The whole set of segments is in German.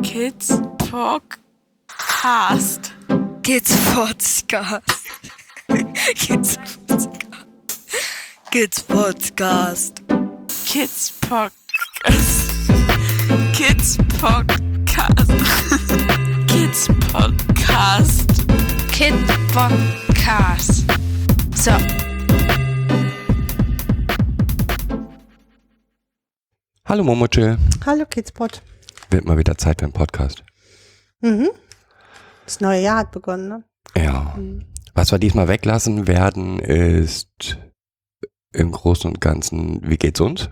Kids Podcast. Kids Podcast. Kids Podcast. Kids Podcast. Kids Podcast. Kids Podcast. Kids Podcast. Kid Podcast. So. Hallo Momochill. Hallo Kidspot. Wird mal wieder Zeit für einen Podcast. Mhm. Das neue Jahr hat begonnen, ne? Ja. Was wir diesmal weglassen werden, ist im Großen und Ganzen, wie geht's uns?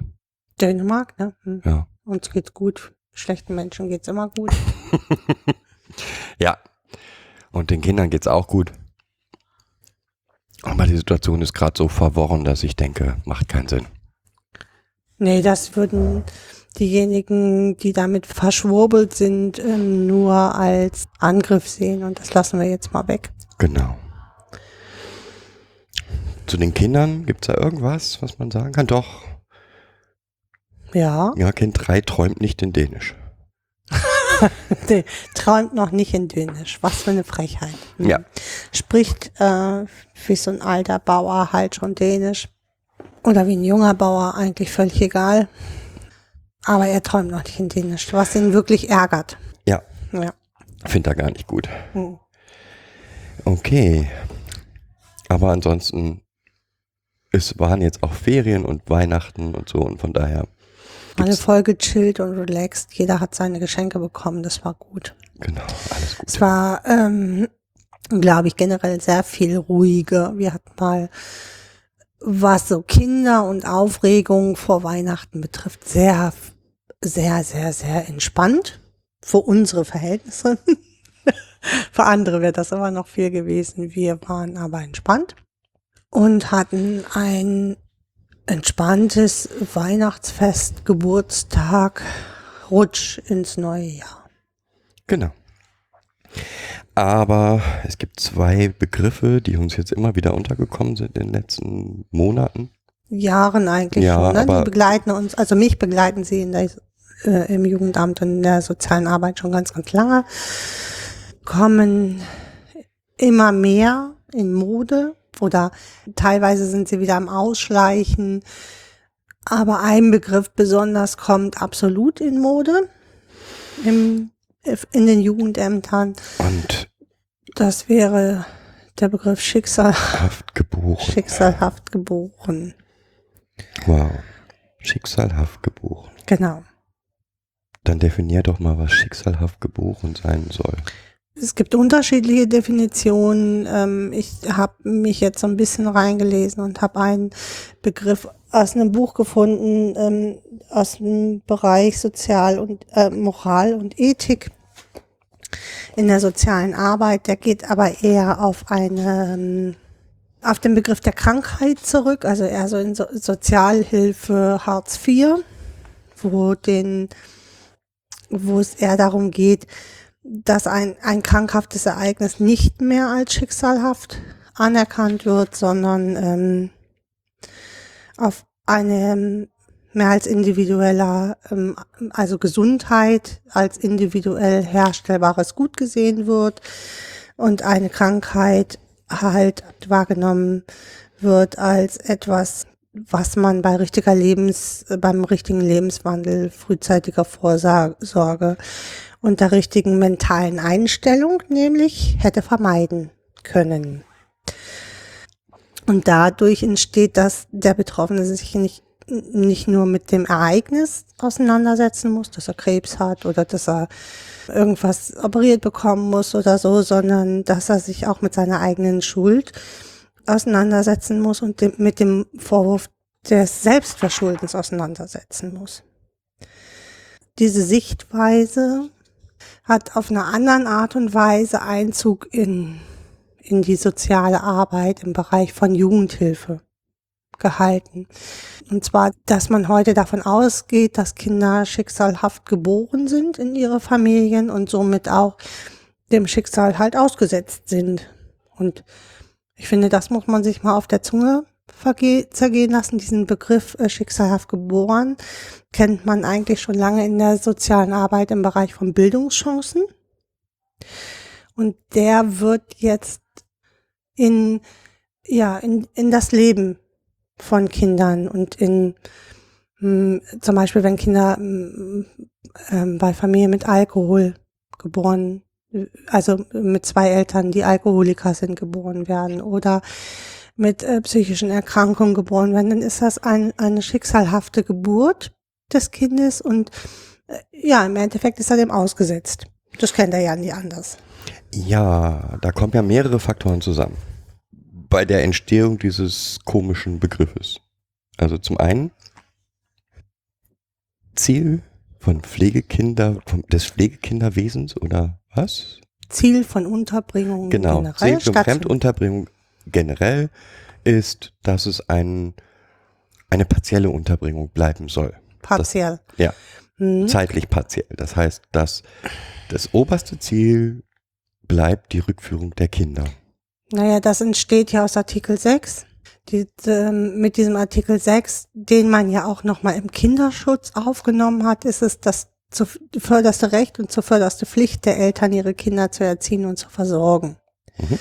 Dänemark, ne? Hm. Ja. Uns geht's gut. Schlechten Menschen geht's immer gut. Ja. Und den Kindern geht's auch gut. Aber die Situation ist gerade so verworren, dass ich denke, macht keinen Sinn. nee, das würden diejenigen, die damit verschwurbelt sind, ähm, nur als Angriff sehen und das lassen wir jetzt mal weg. Genau. Zu den Kindern gibt's da irgendwas, was man sagen kann? Doch. Ja, Ja, Kind 3 träumt nicht in Dänisch. nee, träumt noch nicht in Dänisch. Was für eine Frechheit. Hm. Ja. Spricht äh, wie so ein alter Bauer halt schon Dänisch. Oder wie ein junger Bauer, eigentlich völlig egal. Aber er träumt noch nicht in Dänisch, was ihn wirklich ärgert. Ja, Ja. finde er gar nicht gut. Hm. Okay. Aber ansonsten, es waren jetzt auch Ferien und Weihnachten und so und von daher, Alle Gibt's- voll gechillt und relaxed. Jeder hat seine Geschenke bekommen. Das war gut. genau, alles gut. Es war, ähm, glaube ich, generell sehr viel ruhiger. Wir hatten mal, was so Kinder und Aufregung vor Weihnachten betrifft, sehr, sehr, sehr, sehr entspannt. Für unsere Verhältnisse. Für andere wäre das immer noch viel gewesen. Wir waren aber entspannt und hatten ein entspanntes Weihnachtsfest, Geburtstag, Rutsch ins neue Jahr. Genau. Aber es gibt zwei Begriffe, die uns jetzt immer wieder untergekommen sind in den letzten Monaten. Jahren eigentlich Ja, schon. Ne? Die begleiten uns, also mich begleiten sie in der, äh, im Jugendamt und in der sozialen Arbeit schon ganz, ganz lange. Kommen immer mehr in Mode oder teilweise sind sie wieder am Ausschleichen. Aber ein Begriff besonders kommt absolut in Mode im, in den Jugendämtern. Und Das wäre der Begriff Schicksal, haft geboren. schicksalhaft geboren. Wow. Schicksalhaft geboren. Genau. Dann definier doch mal, was schicksalhaft geboren sein soll. Es gibt unterschiedliche Definitionen. Ähm, ich habe mich jetzt so ein bisschen reingelesen und habe einen Begriff aus einem Buch gefunden, ähm, aus dem Bereich Sozial und äh, Moral und Ethik in der sozialen Arbeit. Der geht aber eher auf eine ähm, auf den Begriff der Krankheit zurück, also eher so in so Sozialhilfe Hartz IV, wo den wo es eher darum geht, dass ein, ein krankhaftes Ereignis nicht mehr als schicksalhaft anerkannt wird, sondern ähm, auf eine ähm, mehr als individueller, ähm, also Gesundheit als individuell herstellbares Gut gesehen wird und eine Krankheit halt wahrgenommen wird als etwas, was man bei richtiger Lebens, beim richtigen Lebenswandel, frühzeitiger Vorsorge und der richtigen mentalen Einstellung nämlich hätte vermeiden können. Und dadurch entsteht, dass der Betroffene sich nicht, nicht nur mit dem Ereignis auseinandersetzen muss, dass er Krebs hat oder dass er irgendwas operiert bekommen muss oder so, sondern dass er sich auch mit seiner eigenen Schuld auseinandersetzen muss und dem, mit dem Vorwurf des Selbstverschuldens auseinandersetzen muss. Diese Sichtweise hat auf einer anderen Art und Weise Einzug in, in die soziale Arbeit im Bereich von Jugendhilfe gehalten. Und zwar, dass man heute davon ausgeht, dass Kinder schicksalhaft geboren sind in ihre Familien und somit auch dem Schicksal halt ausgesetzt sind. Und ich finde, das muss man sich mal auf der Zunge zergehen lassen. Diesen Begriff äh, schicksalhaft geboren kennt man eigentlich schon lange in der sozialen Arbeit im Bereich von Bildungschancen. Und der wird jetzt in, ja, in, in das Leben von Kindern und in mh, zum Beispiel, wenn Kinder mh, ähm, bei Familien mit Alkohol geboren, also mit zwei Eltern, die Alkoholiker sind, geboren werden oder mit äh, psychischen Erkrankungen geboren werden, dann ist das ein, eine schicksalhafte Geburt des Kindes und äh, ja, im Endeffekt ist er dem ausgesetzt. Das kennt er ja nie anders. Ja, da kommen ja mehrere Faktoren zusammen bei der Entstehung dieses komischen Begriffes. Also zum einen Ziel von Pflegekinder, vom, des Pflegekinderwesens oder was? Ziel von Unterbringung Genau, generell. Ziel von Fremdunterbringung generell ist, dass es ein, eine partielle Unterbringung bleiben soll. partiell. Ja, Mhm. zeitlich partiell. Das heißt, dass das oberste Ziel bleibt die Rückführung der Kinder. Naja, das entsteht ja aus Artikel 6. Die, ähm, mit diesem Artikel 6, den man ja auch nochmal im Kinderschutz aufgenommen hat, ist es das zu, förderste Recht und zur förderste Pflicht der Eltern, ihre Kinder zu erziehen und zu versorgen. Mhm.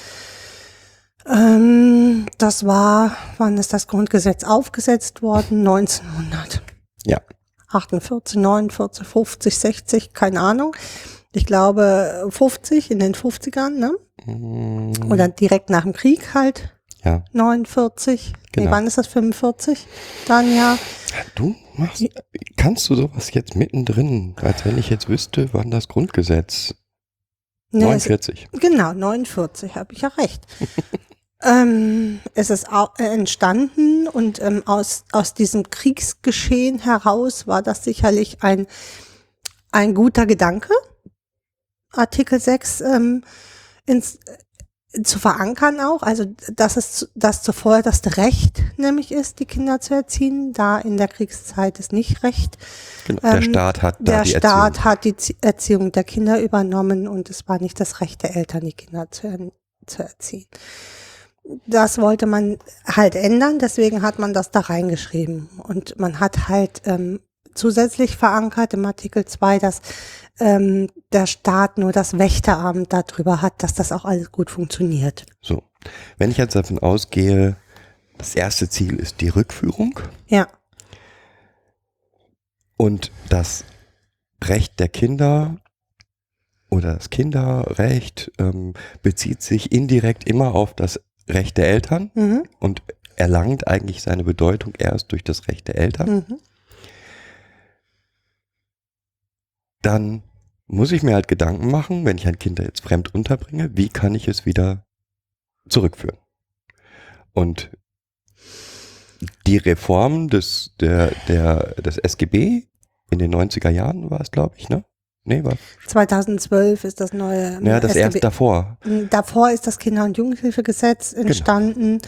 Ähm, das war, wann ist das Grundgesetz aufgesetzt worden? 1900. Ja. 48, 49, 50, 60, keine Ahnung. Ich glaube 50 in den 50ern, ne? Mm, Oder direkt nach dem Krieg halt. Ja. 49. Nee, Genau. wann ist das? 45? Dann ja. Du machst, kannst du sowas jetzt mittendrin, als wenn ich jetzt wüsste, wann das Grundgesetz Nee, es, 49. genau, 49, habe ich ja recht. ähm, es ist äh, entstanden und ähm, aus, aus diesem Kriegsgeschehen heraus war das sicherlich ein, ein guter Gedanke, Artikel 6 ähm, ins, zu verankern auch, also dass es das zuvor das Recht nämlich ist, die Kinder zu erziehen, da in der Kriegszeit ist nicht Recht. Genau. Der Ähm, Staat hat da Der die Staat Erziehung. hat die Zie- Erziehung der Kinder übernommen und es war nicht das Recht der Eltern, die Kinder zu, zu erziehen. Das wollte man halt ändern, deswegen hat man das da reingeschrieben. Und man hat halt ähm, zusätzlich verankert im Artikel 2, dass ähm, der Staat nur das Wächteramt darüber hat, dass das auch alles gut funktioniert. So. Wenn ich jetzt davon ausgehe, das erste Ziel ist die Rückführung Ja, und das Recht der Kinder oder das Kinderrecht ähm, bezieht sich indirekt immer auf das Recht der Eltern mhm. und erlangt eigentlich seine Bedeutung erst durch das Recht der Eltern. Mhm. Dann muss ich mir halt Gedanken machen, wenn ich ein Kind jetzt fremd unterbringe, wie kann ich es wieder zurückführen? Und die Reform des, der, der, des SGB in den 90er Jahren war es, glaube ich, ne? Nee, war, 2012 ist das neue. ja, das StB erste davor. Davor ist das Kinder- und Jugendhilfegesetz Genau. entstanden.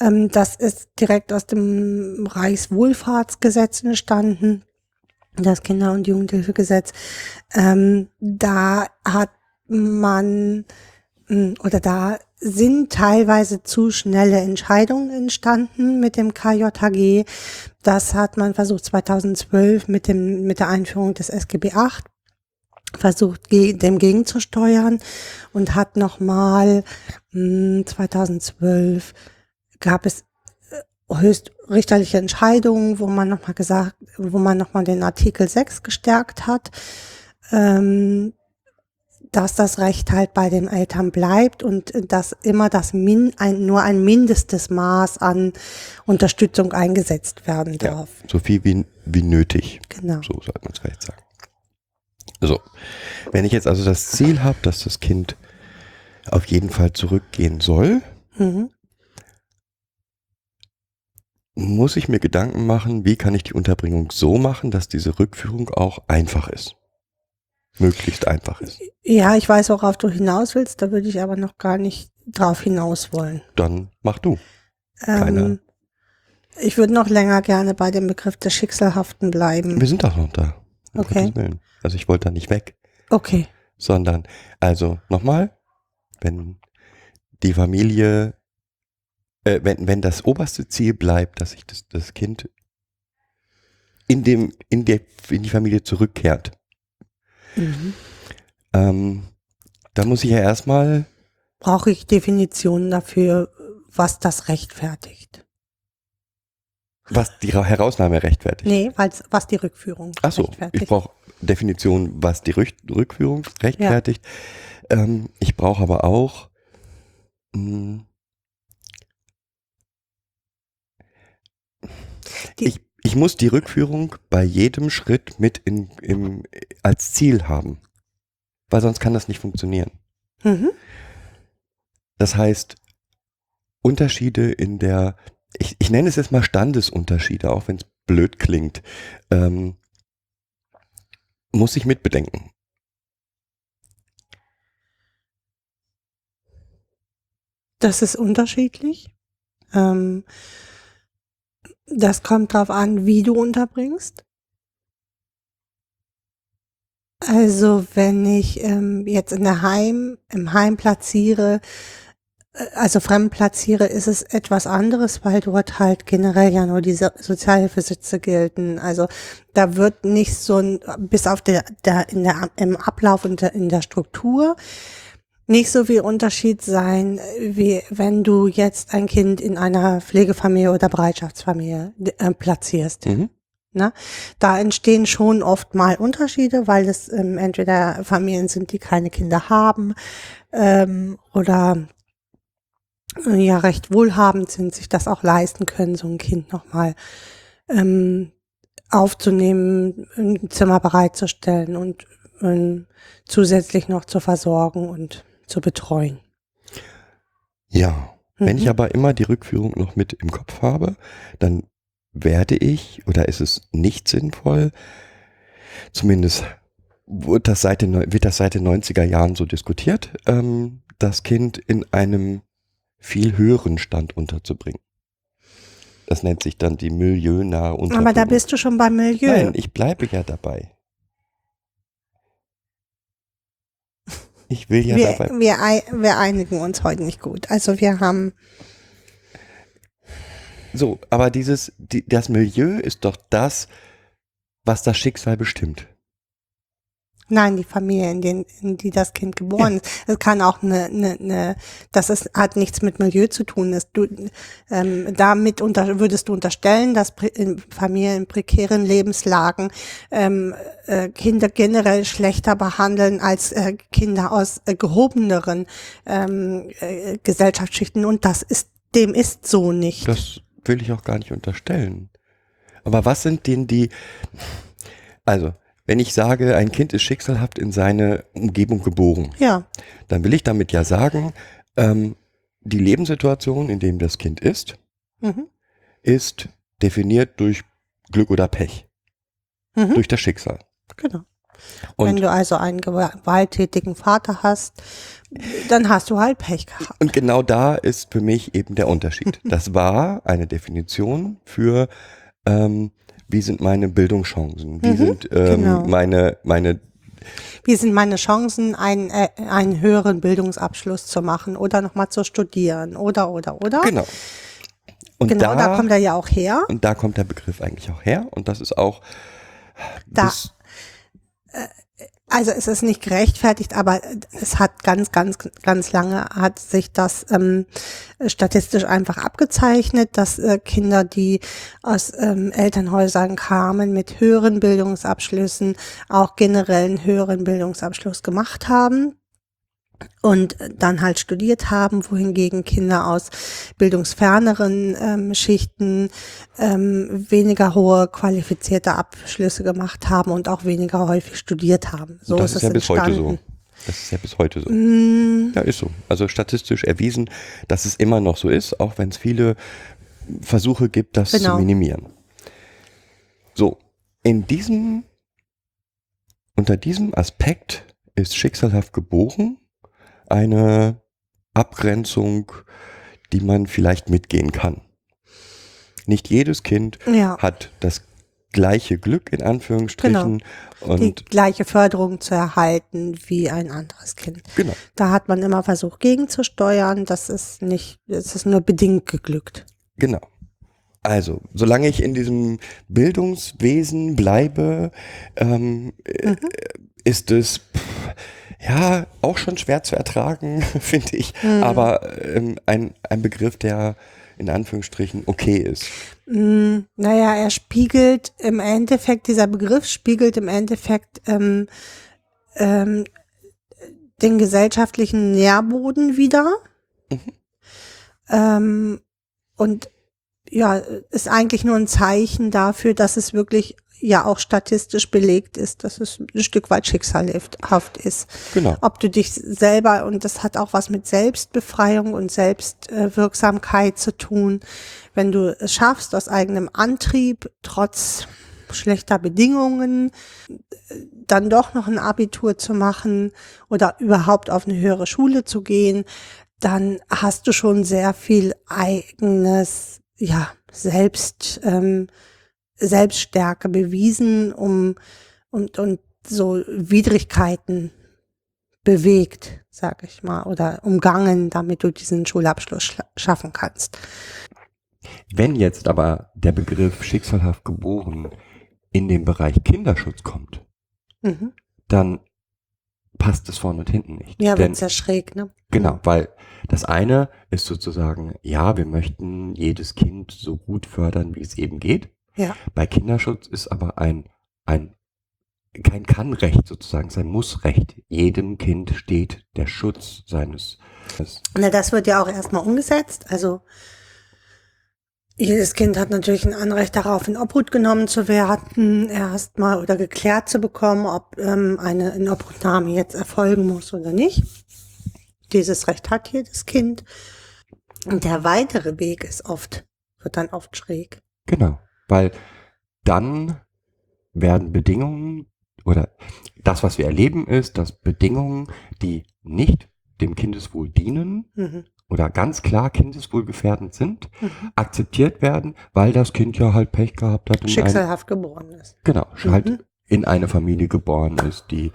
Ähm, das ist direkt aus dem Reichswohlfahrtsgesetz entstanden. Das Kinder- und Jugendhilfegesetz. Ähm, da hat man mh, oder da sind teilweise zu schnelle Entscheidungen entstanden mit dem KJHG. Das hat man versucht 2012 mit dem mit der Einführung des SGB VIII versucht dem gegenzusteuern und hat nochmal 2012 gab es höchstrichterliche Entscheidungen, wo man nochmal gesagt, wo man nochmal den Artikel 6 gestärkt hat, ähm, dass das Recht halt bei den Eltern bleibt und dass immer das Min, ein, nur ein mindestes Maß an Unterstützung eingesetzt werden Ja, darf. so viel wie, wie nötig. Genau. So sollte man es vielleicht sagen. So, wenn ich jetzt also das Ziel habe, dass das Kind auf jeden Fall zurückgehen soll, Mhm. Muss ich mir Gedanken machen, wie kann ich die Unterbringung so machen, dass diese Rückführung auch einfach ist. Möglichst einfach ist. Ja, ich weiß, worauf du hinaus willst, da würde ich aber noch gar nicht drauf hinaus wollen. Dann mach du. Keine. Ähm, ich würde noch länger gerne bei dem Begriff des Schicksalhaften bleiben. Wir sind doch noch da. Um Okay. Also ich wollte da nicht weg, Okay. sondern, also nochmal, wenn die Familie äh, wenn, wenn das oberste Ziel bleibt, dass sich das, das Kind in, dem, in, der, in die Familie zurückkehrt, Mhm. ähm, da muss ich ja erstmal, Brauche ich Definitionen dafür, was das rechtfertigt? was die Ra- Herausnahme rechtfertigt. Nee, weil's- was die Rückführung Achso, rechtfertigt. ich brauche Definition, was die Rück Rückführung rechtfertigt. Ähm, ich brauche aber auch mh, ich, ich muss die Rückführung bei jedem Schritt mit in, im, als Ziel haben. Weil sonst kann das nicht funktionieren. mhm. Das heißt, Unterschiede in der, ich, ich nenne es jetzt mal Standesunterschiede, auch wenn es blöd klingt, ähm, muss ich mitbedenken. Das ist unterschiedlich. Ähm, das kommt darauf an, wie du unterbringst. Also wenn ich ähm, jetzt in der Heim, im Heim platziere, äh, also fremd platziere, ist es etwas anderes, weil dort halt generell ja nur diese Sozialhilfesitze gelten. Also da wird nicht so ein, bis auf der, der, in der, im Ablauf und der, in der Struktur, nicht so viel Unterschied sein, wie wenn du jetzt ein Kind in einer Pflegefamilie oder Bereitschaftsfamilie äh, platzierst. Mhm. Ne? Da entstehen schon oft mal Unterschiede, weil es ähm, entweder Familien sind, die keine Kinder haben ähm, oder äh, ja recht wohlhabend sind, sich das auch leisten können, so ein Kind nochmal ähm, aufzunehmen, ein Zimmer bereitzustellen und ähm, zusätzlich noch zu versorgen und zu betreuen. Ja. Wenn Mhm. ich aber immer die Rückführung noch mit im Kopf habe, dann werde ich oder ist es nicht sinnvoll, zumindest wird das seit den, wird das seit den 90er Jahren so diskutiert, ähm, das Kind in einem viel höheren Stand unterzubringen. Das nennt sich dann die milieunahe Unterbringung. Aber da bist du schon beim Milieu. Nein, ich bleibe ja dabei. Ich will ja wir, dabei. wir, wir einigen uns heute nicht gut. Also wir haben, So, aber dieses, die, das Milieu ist doch das, was das Schicksal bestimmt. Nein, die Familie, in, den, in die das Kind geboren ist. Es kann auch eine, eine, eine das ist, hat nichts mit Milieu zu tun. Das, du, ähm, damit unter, würdest du unterstellen, dass in Familien in prekären Lebenslagen ähm, äh, Kinder generell schlechter behandeln als äh, Kinder aus äh, gehobeneren ähm, äh, Gesellschaftsschichten. Und das ist, dem ist so nicht. Das will ich auch gar nicht unterstellen. Aber was sind denn die, also, wenn ich sage, ein Kind ist schicksalhaft in seine Umgebung geboren, ja. dann will ich damit ja sagen, ähm, die Lebenssituation, in dem das Kind ist, Mhm. ist definiert durch Glück oder Pech, Mhm. durch das Schicksal. Genau. Wenn Und, du also einen gewalttätigen Vater hast, dann hast du halt Pech gehabt. und genau da ist für mich eben der Unterschied. Das war eine Definition für, ähm, wie sind meine Bildungschancen, wie Mhm, sind ähm, genau. meine, meine Wie sind meine Chancen, einen, äh, einen höheren Bildungsabschluss zu machen oder nochmal zu studieren oder, oder, oder? Genau. Und genau, da, da, kommt er ja auch her. und da kommt der Begriff eigentlich auch her. Und das ist auch Da- bis, Also es ist nicht gerechtfertigt, aber es hat ganz, ganz, ganz lange hat sich das ähm, statistisch einfach abgezeichnet, dass äh, Kinder, die aus ähm, Elternhäusern kamen mit höheren Bildungsabschlüssen, auch generell einen höheren Bildungsabschluss gemacht haben und dann halt studiert haben, wohingegen Kinder aus bildungsferneren ähm, Schichten ähm, weniger hohe qualifizierte Abschlüsse gemacht haben und auch weniger häufig studiert haben. So das ist ist es ja bis heute so. entstanden. Das ist ja bis heute so. Mm, Ja, ist so. Also statistisch erwiesen, dass es immer noch so ist, auch wenn es viele Versuche gibt, das Genau. zu minimieren. So, in diesem, unter diesem Aspekt ist schicksalhaft geboren eine Abgrenzung, die man vielleicht mitgehen kann. Nicht jedes Kind ja, hat das gleiche Glück in Anführungsstrichen. die Und gleiche Förderung zu erhalten wie ein anderes Kind. genau. Da hat man immer versucht gegenzusteuern. Das ist nicht, es ist nur bedingt geglückt. Genau. Also, solange ich in diesem Bildungswesen bleibe, ähm, äh, ist es pff, ja auch schon schwer zu ertragen, finde ich. Aber ähm, ein, ein Begriff, der in Anführungsstrichen okay ist. Mm, naja, er spiegelt im Endeffekt, dieser Begriff spiegelt im Endeffekt ähm, ähm, den gesellschaftlichen Nährboden wieder. Ähm, und ja, ist eigentlich nur ein Zeichen dafür, dass es wirklich ja auch statistisch belegt ist, dass es ein Stück weit schicksalhaft ist. Genau. Ob du dich selber, und das hat auch was mit Selbstbefreiung und Selbstwirksamkeit zu tun, wenn du es schaffst, aus eigenem Antrieb, trotz schlechter Bedingungen, dann doch noch ein Abitur zu machen oder überhaupt auf eine höhere Schule zu gehen, dann hast du schon sehr viel eigenes, ja, Selbst, ähm, Selbststärke bewiesen, um und, und so Widrigkeiten bewegt, sag ich mal, oder umgangen, damit du diesen Schulabschluss schaffen kannst. Wenn jetzt aber der Begriff schicksalhaft geboren in den Bereich Kinderschutz kommt, Mhm. dann passt es vorne und hinten nicht. Ja, Denn wird's ja schräg, ne? Genau, weil das eine ist sozusagen, ja, wir möchten jedes Kind so gut fördern, wie es eben geht. Ja. Bei Kinderschutz ist aber ein, ein kein Kannrecht sozusagen, es ist ein Mussrecht. Jedem Kind steht der Schutz seines. seines Na, das wird ja auch erstmal umgesetzt. Also jedes Kind hat natürlich ein Anrecht darauf, in Obhut genommen zu werden, erstmal oder geklärt zu bekommen, ob ähm, eine Inobhutnahme jetzt erfolgen muss oder nicht. Dieses Recht hat jedes Kind. Und der weitere Weg ist oft, wird dann oft schräg. genau, weil dann werden Bedingungen oder das, was wir erleben, ist, dass Bedingungen, die nicht dem Kindeswohl dienen Mhm. oder ganz klar kindeswohlgefährdend sind, Mhm. akzeptiert werden, weil das Kind ja halt Pech gehabt hat und ein, Schicksalhaft geboren ist. genau, Mhm. halt in eine Familie geboren ist, die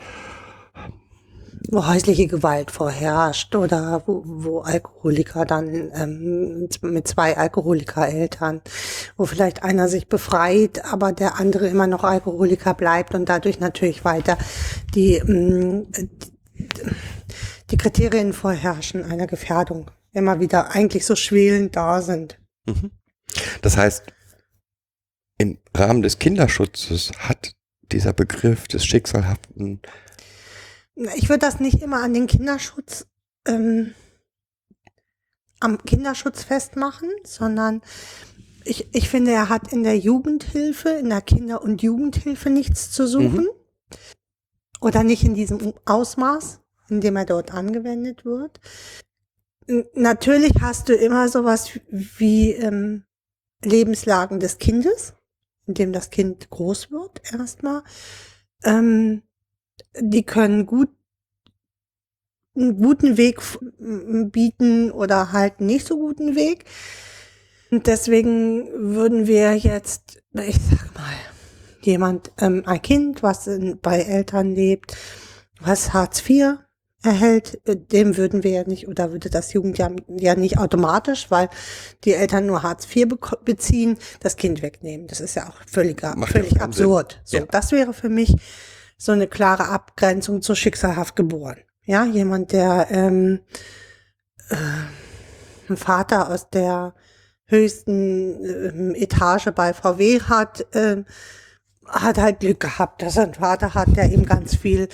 wo häusliche Gewalt vorherrscht oder wo, wo Alkoholiker dann ähm, mit zwei Alkoholikereltern, wo vielleicht einer sich befreit, aber der andere immer noch Alkoholiker bleibt und dadurch natürlich weiter die, ähm, die Kriterien vorherrschen einer Gefährdung immer wieder eigentlich so schwelend da sind. Das heißt, im Rahmen des Kinderschutzes hat dieser Begriff des Schicksalhaften, Ich würde das nicht immer an den Kinderschutz, ähm, am Kinderschutz festmachen, sondern ich, ich finde, er hat in der Jugendhilfe, in der Kinder- und Jugendhilfe nichts zu suchen. Oder nicht in diesem Ausmaß, in dem er dort angewendet wird. Natürlich hast du immer sowas wie ähm, Lebenslagen des Kindes, in dem das Kind groß wird, erstmal. Ähm, die können gut einen guten Weg bieten oder halt nicht so guten Weg. Und deswegen würden wir jetzt, ich sag mal, jemand, ähm, ein Kind, was in, bei Eltern lebt, was Hartz IV erhält, äh, dem würden wir ja nicht, oder würde das Jugendjahr ja nicht automatisch, weil die Eltern nur Hartz IV beziehen, das Kind wegnehmen. Das ist ja auch völliger, Macht völlig keinen Sinn. absurd. So, Ja. das wäre für mich so eine klare Abgrenzung zu schicksalhaft geboren. Ja, jemand, der ähm, äh, einen Vater aus der höchsten ähm, Etage bei VW hat, ähm, hat halt Glück gehabt, dass er einen Vater hat, der ihm ganz viel,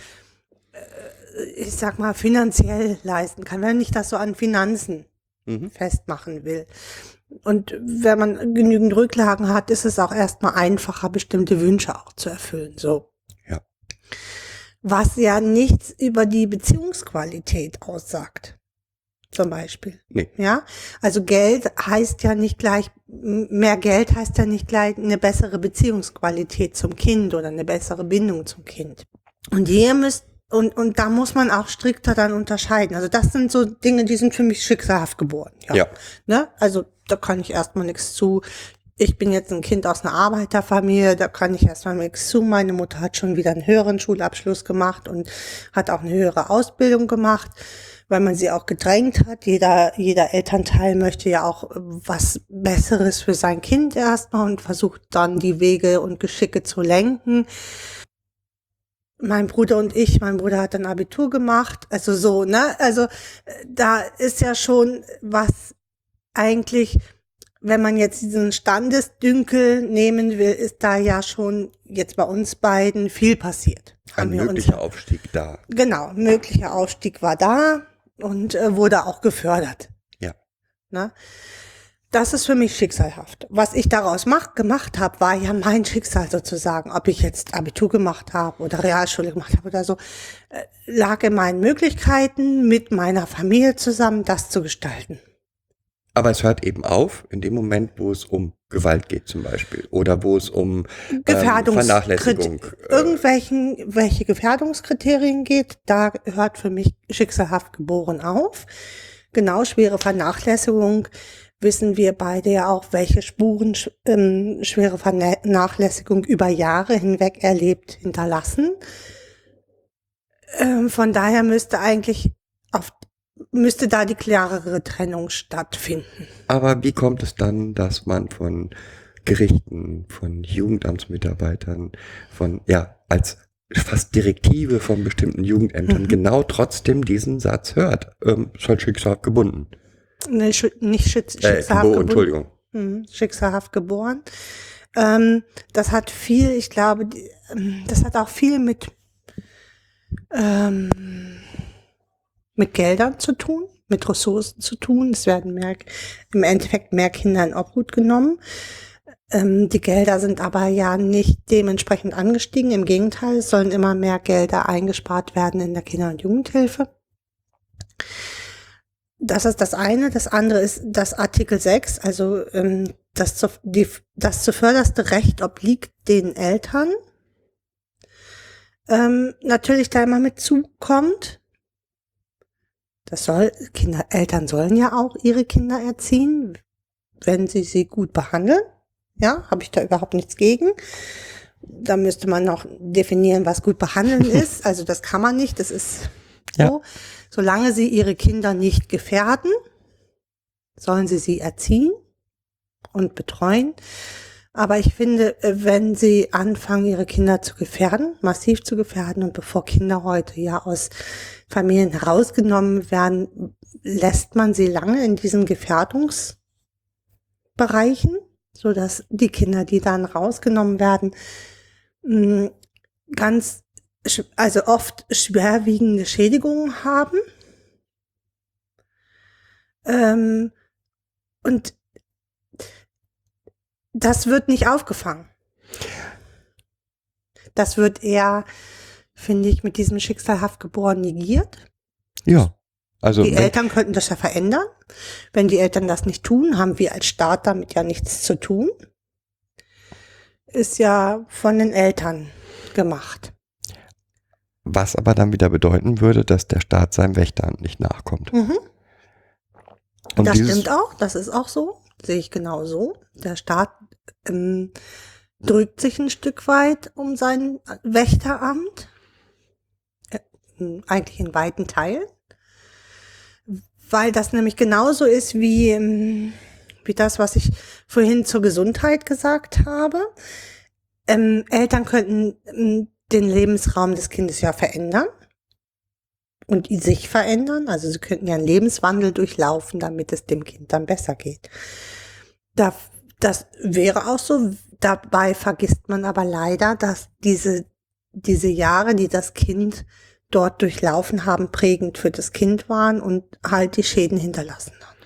äh, ich sag mal, finanziell leisten kann, wenn ich das so an Finanzen Mhm. festmachen will. Und wenn man genügend Rücklagen hat, ist es auch erstmal einfacher, bestimmte Wünsche auch zu erfüllen. So. Ja. Was ja nichts über die Beziehungsqualität aussagt. Zum Beispiel. Nee. Ja. Also Geld heißt ja nicht gleich, mehr Geld heißt ja nicht gleich eine bessere Beziehungsqualität zum Kind oder eine bessere Bindung zum Kind. Und hier müsst, und, und da muss man auch strikter dann unterscheiden. Also das sind so Dinge, die sind für mich schicksalhaft geboren. Ja. Ne? Also da kann ich erstmal nichts zu. Ich bin jetzt ein Kind aus einer Arbeiterfamilie, da kann ich erstmal nichts zu. Meine Mutter hat schon wieder einen höheren Schulabschluss gemacht und hat auch eine höhere Ausbildung gemacht, weil man sie auch gedrängt hat. Jeder, jeder Elternteil möchte ja auch was Besseres für sein Kind erstmal und versucht dann die Wege und Geschicke zu lenken. Mein Bruder und ich, mein Bruder hat ein Abitur gemacht, also so, ne? Also äh, da ist ja schon was eigentlich wenn man jetzt diesen Standesdünkel nehmen will, ist da ja schon jetzt bei uns beiden viel passiert. Ein möglicher uns, Aufstieg da. Genau, möglicher Aufstieg war da und äh, wurde auch gefördert. Ja. Na? Das ist für mich schicksalhaft. Was ich daraus mach, gemacht habe, war ja mein Schicksal sozusagen. Ob ich jetzt Abitur gemacht habe oder Realschule gemacht habe oder so, äh, lag in meinen Möglichkeiten, mit meiner Familie zusammen das zu gestalten. Aber es hört eben auf in dem Moment, wo es um Gewalt geht zum Beispiel oder wo es um ähm, Vernachlässigung. Äh, irgendwelchen, welche Gefährdungskriterien geht, da hört für mich schicksalhaft geboren auf. Genau, schwere Vernachlässigung wissen wir beide ja auch, welche Spuren ähm, schwere Vernachlässigung über Jahre hinweg erlebt hinterlassen. Ähm, von daher müsste eigentlich auf müsste da die klarere Trennung stattfinden. Aber wie kommt es dann, dass man von Gerichten, von Jugendamtsmitarbeitern, von, ja, als fast Direktive von bestimmten Jugendämtern mhm. genau trotzdem diesen Satz hört? Ähm, ist halt schicksalhaft gebunden. Nee, sch nicht schitz äh, schicksalhaft geboren. Entschuldigung. Mhm, schicksalhaft geboren. Ähm, das hat viel, ich glaube, ähm, das hat auch viel mit ähm, mit Geldern zu tun, mit Ressourcen zu tun. Es werden mehr, im Endeffekt mehr Kinder in Obhut genommen. Ähm, die Gelder sind aber ja nicht dementsprechend angestiegen. Im Gegenteil, es sollen immer mehr Gelder eingespart werden in der Kinder- und Jugendhilfe. Das ist das eine. Das andere ist das Artikel 6, also ähm, das, zu, die, das zuvörderste Recht obliegt den Eltern. Ähm, natürlich da immer mit zukommt, das soll, Kinder, Eltern sollen ja auch ihre Kinder erziehen, wenn sie sie gut behandeln. Ja, habe ich da überhaupt nichts gegen. Da müsste man noch definieren, was gut behandeln ist. Also das kann man nicht. Das ist so. Ja. Solange sie ihre Kinder nicht gefährden, sollen sie sie erziehen und betreuen. Aber ich finde, äh, wenn sie anfangen, ihre Kinder zu gefährden, massiv zu gefährden, und bevor Kinder heute ja aus Familien herausgenommen werden, lässt man sie lange in diesen Gefährdungsbereichen, so dass die Kinder, die dann rausgenommen werden, mm, ganz, also oft schwerwiegende Schädigungen haben. Ähm, und das wird nicht aufgefangen. Das wird eher, finde ich, mit diesem schicksalhaft geboren negiert. Ja. Also die Eltern könnten das ja verändern. Wenn die Eltern das nicht tun, haben wir als Staat damit ja nichts zu tun. Ist ja von den Eltern gemacht. Was aber dann wieder bedeuten würde, dass der Staat seinem Wächteramt nicht nachkommt. Mhm. Und das stimmt auch, das ist auch so, sehe ich genau so. Der Staat ähm, drückt sich ein Stück weit um sein Wächteramt, äh, eigentlich in weiten Teilen, weil das nämlich genauso ist wie, ähm, wie das, was ich vorhin zur Gesundheit gesagt habe. Ähm, Eltern könnten den Lebensraum des Kindes ja verändern und sich verändern. Also sie könnten ja einen Lebenswandel durchlaufen, damit es dem Kind dann besser geht. Da das wäre auch so. Dabei vergisst man aber leider, dass diese, diese Jahre, die das Kind dort durchlaufen haben, prägend für das Kind waren und halt die Schäden hinterlassen haben.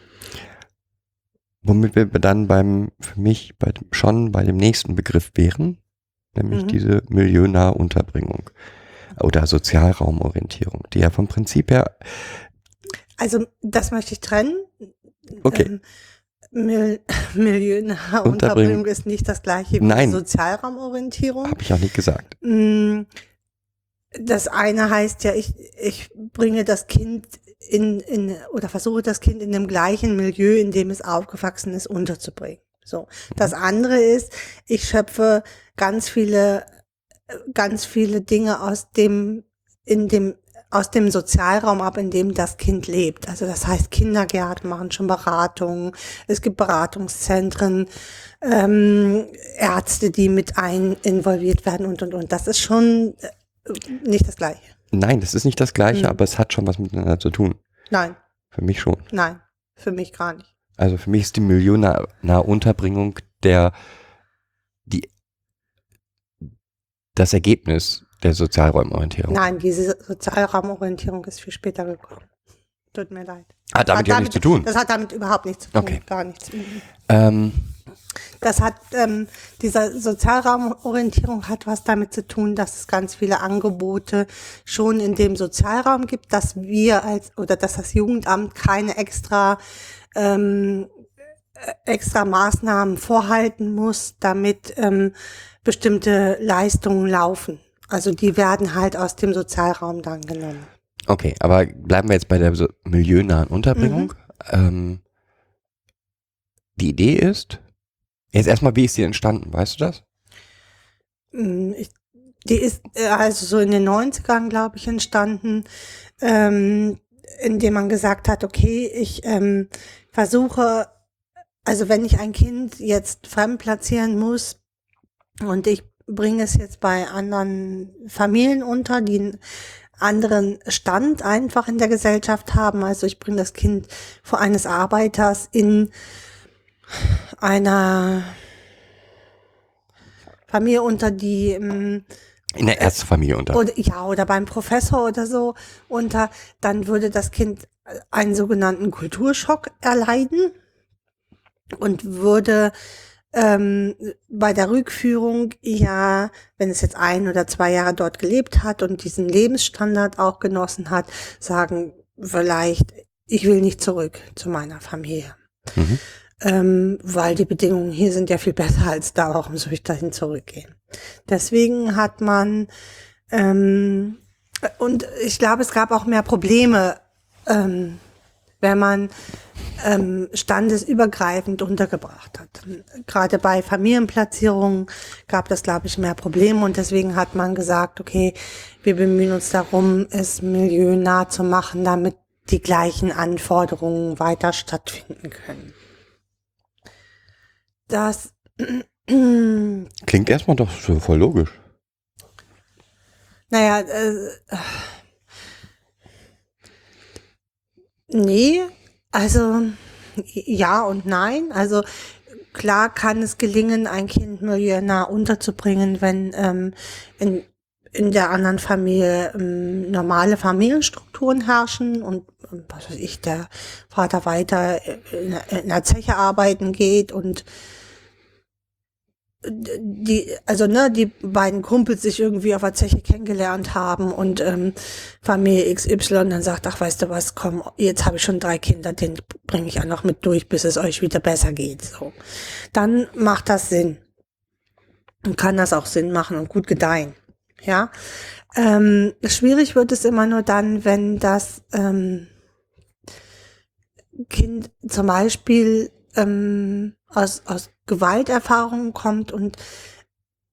Womit wir dann beim, für mich bei dem, schon bei dem nächsten Begriff wären, nämlich mhm. diese milieunahe Unterbringung oder Sozialraumorientierung, die ja vom Prinzip her. Also das möchte ich trennen. Okay. Ähm, Mil Milieunahe Unterbringung ist nicht das gleiche wie Nein. Sozialraumorientierung. Habe ich auch nicht gesagt. Mm, das eine heißt ja, ich, ich bringe das Kind in, in oder versuche das Kind in dem gleichen Milieu, in dem es aufgewachsen ist, unterzubringen. So. Das andere ist, ich schöpfe ganz viele, äh, ganz viele Dinge aus dem, in dem, aus dem Sozialraum ab, in dem das Kind lebt. Also das heißt, Kindergärten machen schon Beratungen, es gibt Beratungszentren, ähm, Ärzte, die mit ein involviert werden und und und. Das ist schon äh, nicht das Gleiche. Nein, das ist nicht das Gleiche, Mhm. aber es hat schon was miteinander zu tun. Nein, Für mich schon. nein, für mich gar nicht. Also für mich ist die millionennahe Unterbringung der, die, das Ergebnis der Sozialräumorientierung. Nein, diese Sozialraumorientierung ist viel später gekommen. Tut mir leid. Hat damit Hat ja nichts zu tun. Das hat damit überhaupt nichts zu tun. Okay. Gar nichts. Mhm. Ähm, Das hat, ähm, diese Sozialraumorientierung hat was damit zu tun, dass es ganz viele Angebote schon in dem Sozialraum gibt, dass wir als, oder dass das Jugendamt keine extra, ähm, äh, extra Maßnahmen vorhalten muss, damit ähm, bestimmte Leistungen laufen. Also die werden halt aus dem Sozialraum dann genommen. okay, aber bleiben wir jetzt bei der so milieunahen Unterbringung. Ähm, die Idee ist, jetzt erstmal, wie ist die entstanden, weißt du das? Mm, Ich, die ist äh, also so in den 90ern, glaube ich, entstanden, ähm, indem man gesagt hat, okay, ich ähm, versuche, also wenn ich ein Kind jetzt fremd platzieren muss und ich bringe es jetzt bei anderen Familien unter, die einen anderen Stand einfach in der Gesellschaft haben, also ich bringe das Kind vor eines Arbeiters in einer Familie unter, die ähm, In der Ärztefamilie unter. oder, ja, oder beim Professor oder so unter, dann würde das Kind einen sogenannten Kulturschock erleiden und würde ähm, bei der Rückführung ja, wenn es jetzt ein oder zwei Jahre dort gelebt hat und diesen Lebensstandard auch genossen hat, sagen vielleicht, ich will nicht zurück zu meiner Familie. Mhm. Ähm, weil die Bedingungen hier sind ja viel besser als da, warum soll ich dahin zurückgehen? Deswegen hat man, ähm, und ich glaube, es gab auch mehr Probleme, ähm, wenn man ähm, standesübergreifend untergebracht hat. Gerade bei Familienplatzierungen gab das, glaube ich, mehr Probleme und deswegen hat man gesagt, okay, wir bemühen uns darum, es milieunah zu machen, damit die gleichen Anforderungen weiter stattfinden können. Das Klingt erstmal doch voll logisch. Naja, äh, nee, also ja und nein. Also klar kann es gelingen, ein Kind millionär unterzubringen, wenn ähm, in, in der anderen Familie ähm, normale Familienstrukturen herrschen und ähm, was weiß ich, der Vater weiter in, in der Zeche arbeiten geht und die, also ne, die beiden Kumpels sich irgendwie auf der Zeche kennengelernt haben und ähm, Familie XY dann sagt, ach weißt du was, komm, jetzt habe ich schon drei Kinder, den bringe ich ja noch mit durch, bis es euch wieder besser geht. So, dann macht das Sinn und kann das auch Sinn machen und gut gedeihen. Ja, ähm, schwierig wird es immer nur dann, wenn das ähm, Kind zum Beispiel ähm, aus, aus Gewalterfahrungen kommt und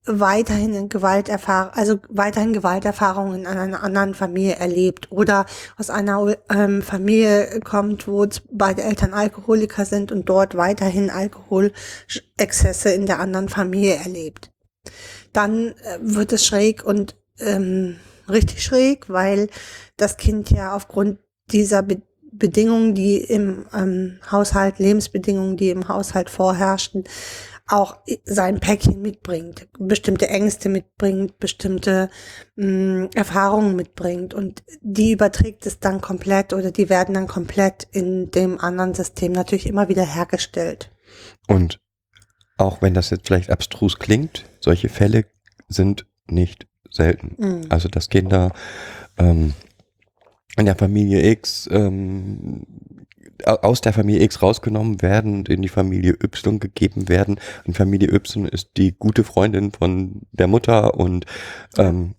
weiterhin in Gewalterfahrung, also weiterhin Gewalterfahrungen in einer anderen Familie erlebt oder aus einer ähm, Familie kommt, wo beide Eltern Alkoholiker sind und dort weiterhin Alkoholexzesse in der anderen Familie erlebt. Dann äh, wird es schräg und ähm, richtig schräg, weil das Kind ja aufgrund dieser Be Bedingungen, die im ähm, Haushalt, Lebensbedingungen, die im Haushalt vorherrschten, auch sein Päckchen mitbringt, bestimmte Ängste mitbringt, bestimmte mh, Erfahrungen mitbringt und die überträgt es dann komplett oder die werden dann komplett in dem anderen System natürlich immer wieder hergestellt. Und auch wenn das jetzt vielleicht abstrus klingt, solche Fälle sind nicht selten. Mhm. Also dass Kinder ähm, in der Familie X ähm, au- aus der Familie X rausgenommen werden und in die Familie Y gegeben werden. Und Familie Y ist die gute Freundin von der Mutter und ähm,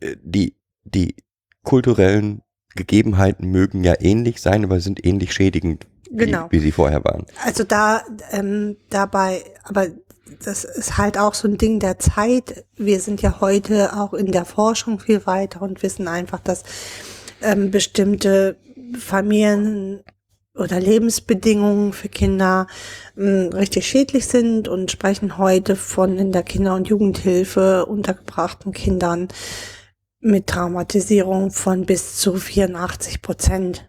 äh, die, die kulturellen Gegebenheiten mögen ja ähnlich sein, aber sind ähnlich schädigend, Genau. wie, wie sie vorher waren. Also da ähm, dabei, aber das ist halt auch so ein Ding der Zeit. Wir sind ja heute auch in der Forschung viel weiter und wissen einfach, dass ähm, bestimmte Familien oder Lebensbedingungen für Kinder ähm, richtig schädlich sind und sprechen heute von in der Kinder- und Jugendhilfe untergebrachten Kindern mit Traumatisierung von bis zu 84 Prozent.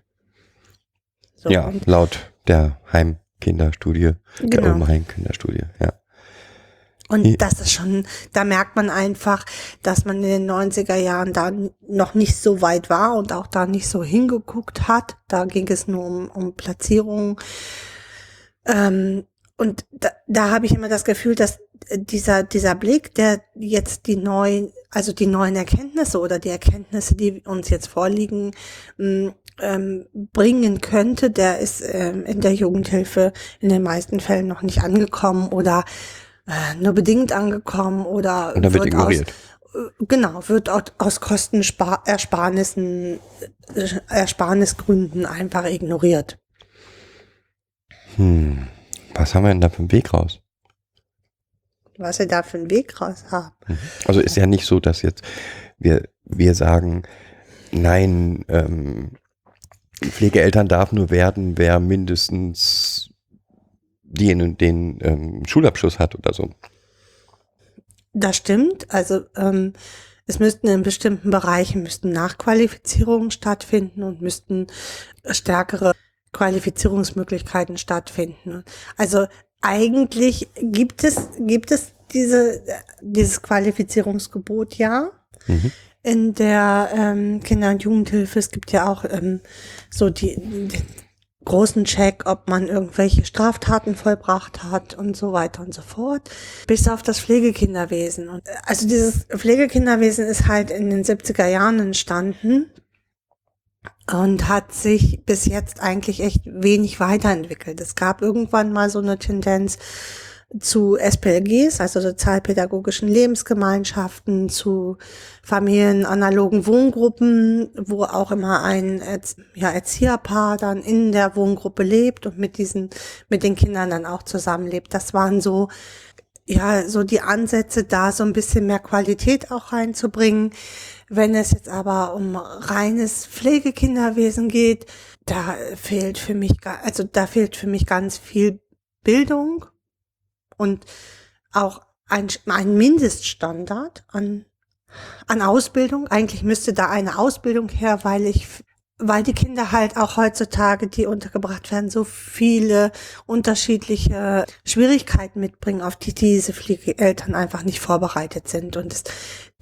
So, ja, laut der Heimkinderstudie, der Genau. Ulmer Heimkinderstudie, ja. Und Ja. das ist schon, da merkt man einfach, dass man in den 90er Jahren da noch nicht so weit war und auch da nicht so hingeguckt hat. Da ging es nur um, um Platzierung. Ähm, und da, da habe ich immer das Gefühl, dass äh, dieser, dieser Blick, der jetzt die neuen, also die neuen Erkenntnisse oder die Erkenntnisse, die uns jetzt vorliegen, ähm, bringen könnte, der ist ähm, in der Jugendhilfe in den meisten Fällen noch nicht angekommen oder äh, nur bedingt angekommen oder, Und dann wird aus, ignoriert. äh, genau, wird aus, aus Kostenersparnissen, äh, Ersparnisgründen einfach ignoriert. Hm, was haben wir denn da für einen Weg raus? Was wir da für einen Weg raus haben. Also ist ja nicht so, dass jetzt wir, wir sagen, nein, ähm, Pflegeeltern darf nur werden, wer mindestens den und den ähm, Schulabschluss hat oder so. Das stimmt. Also ähm, es müssten in bestimmten Bereichen müssten Nachqualifizierungen stattfinden und müssten stärkere Qualifizierungsmöglichkeiten stattfinden. Also eigentlich gibt es gibt es diese dieses Qualifizierungsgebot ja Mhm. in der ähm, Kinder- und Jugendhilfe. Es gibt ja auch ähm, so die, großen Check, ob man irgendwelche Straftaten vollbracht hat und so weiter und so fort, bis auf das Pflegekinderwesen. Und, äh, also dieses Pflegekinderwesen ist halt in den 70er Jahren entstanden und hat sich bis jetzt eigentlich echt wenig weiterentwickelt. Es gab irgendwann mal so eine Tendenz, zu SPLGs, also sozialpädagogischen Lebensgemeinschaften, zu familienanalogen Wohngruppen, wo auch immer ein ja, Erzieherpaar dann in der Wohngruppe lebt und mit diesen, mit den Kindern dann auch zusammenlebt. Das waren so, ja, so die Ansätze, da so ein bisschen mehr Qualität auch reinzubringen. Wenn es jetzt aber um reines Pflegekinderwesen geht, da fehlt für mich, also da fehlt für mich ganz viel Bildung und auch ein, ein Mindeststandard an, an Ausbildung. Eigentlich müsste da eine Ausbildung her, weil ich, weil die Kinder halt auch heutzutage, die untergebracht werden, so viele unterschiedliche Schwierigkeiten mitbringen, auf die diese Pflegeeltern einfach nicht vorbereitet sind. Und es,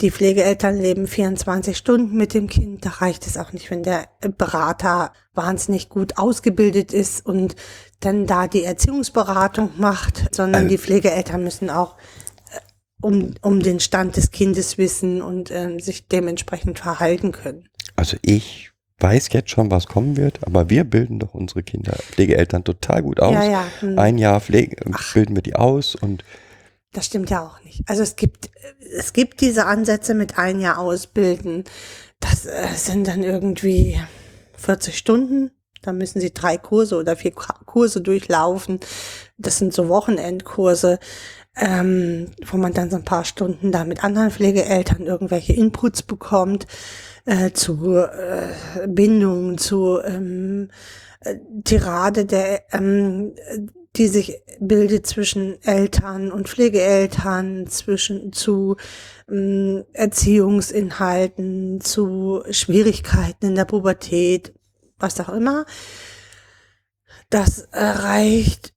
die Pflegeeltern leben 24 Stunden mit dem Kind. Da reicht es auch nicht, wenn der Berater wahnsinnig gut ausgebildet ist und dann da die Erziehungsberatung macht, sondern Also- die Pflegeeltern müssen auch äh, um, um den Stand des Kindes wissen und ähm, sich dementsprechend verhalten können. Also ich weiß jetzt schon, was kommen wird, aber wir bilden doch unsere Kinder, Pflegeeltern total gut aus. Ja, ja. hm. Ein Jahr Pflege, bilden wir die aus und Das stimmt ja auch nicht. Also es gibt, es gibt diese Ansätze mit ein Jahr ausbilden. Das äh, sind dann irgendwie 40 Stunden. Da müssen sie drei Kurse oder vier Kurse durchlaufen. Das sind so Wochenendkurse, ähm, wo man dann so ein paar Stunden da mit anderen Pflegeeltern irgendwelche Inputs bekommt äh, zu äh, Bindung, zu ähm, äh, Tirade der ähm, die sich bildet zwischen Eltern und Pflegeeltern, zwischen zu ähm, Erziehungsinhalten, zu Schwierigkeiten in der Pubertät, was auch immer. Das reicht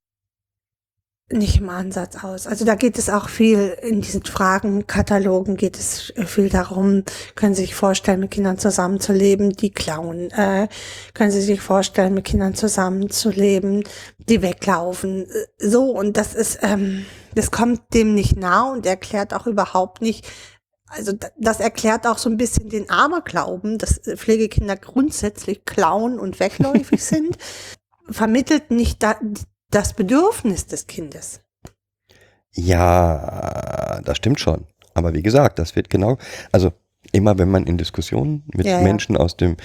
nicht im Ansatz aus. Also da geht es auch viel in diesen Fragenkatalogen geht es viel darum, können Sie sich vorstellen, mit Kindern zusammenzuleben, die klauen, äh, können Sie sich vorstellen, mit Kindern zusammenzuleben, die weglaufen, so und das ist, ähm, das kommt dem nicht nah und erklärt auch überhaupt nicht, also da- das erklärt auch so ein bisschen den Aberglauben, dass äh, Pflegekinder grundsätzlich klauen und wegläufig sind, vermittelt nicht da, das Bedürfnis des Kindes. ja, das stimmt schon. Aber wie gesagt, das wird genau, also Immer wenn man in Diskussionen mit Ja, ja. Menschen aus dem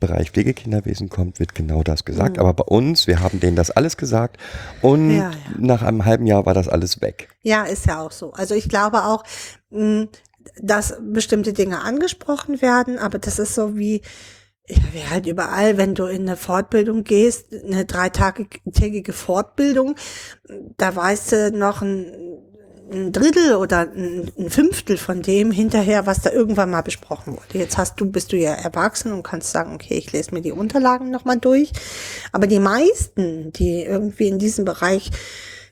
Bereich Pflegekinderwesen kommt, wird genau das gesagt. Mhm. Aber bei uns, wir haben denen das alles gesagt und Ja, nach einem halben Jahr war das alles weg. Ja, ist ja auch so. Also ich glaube auch, mh, dass bestimmte Dinge angesprochen werden, aber das ist so wie, wie halt überall, wenn du in eine Fortbildung gehst, eine dreitägige Fortbildung, da weißt du noch ein, ein Drittel oder ein, ein Fünftel von dem hinterher, was da irgendwann mal besprochen wurde. Jetzt hast du, bist du ja erwachsen und kannst sagen, okay, ich lese mir die Unterlagen nochmal durch. Aber die meisten, die irgendwie in diesem Bereich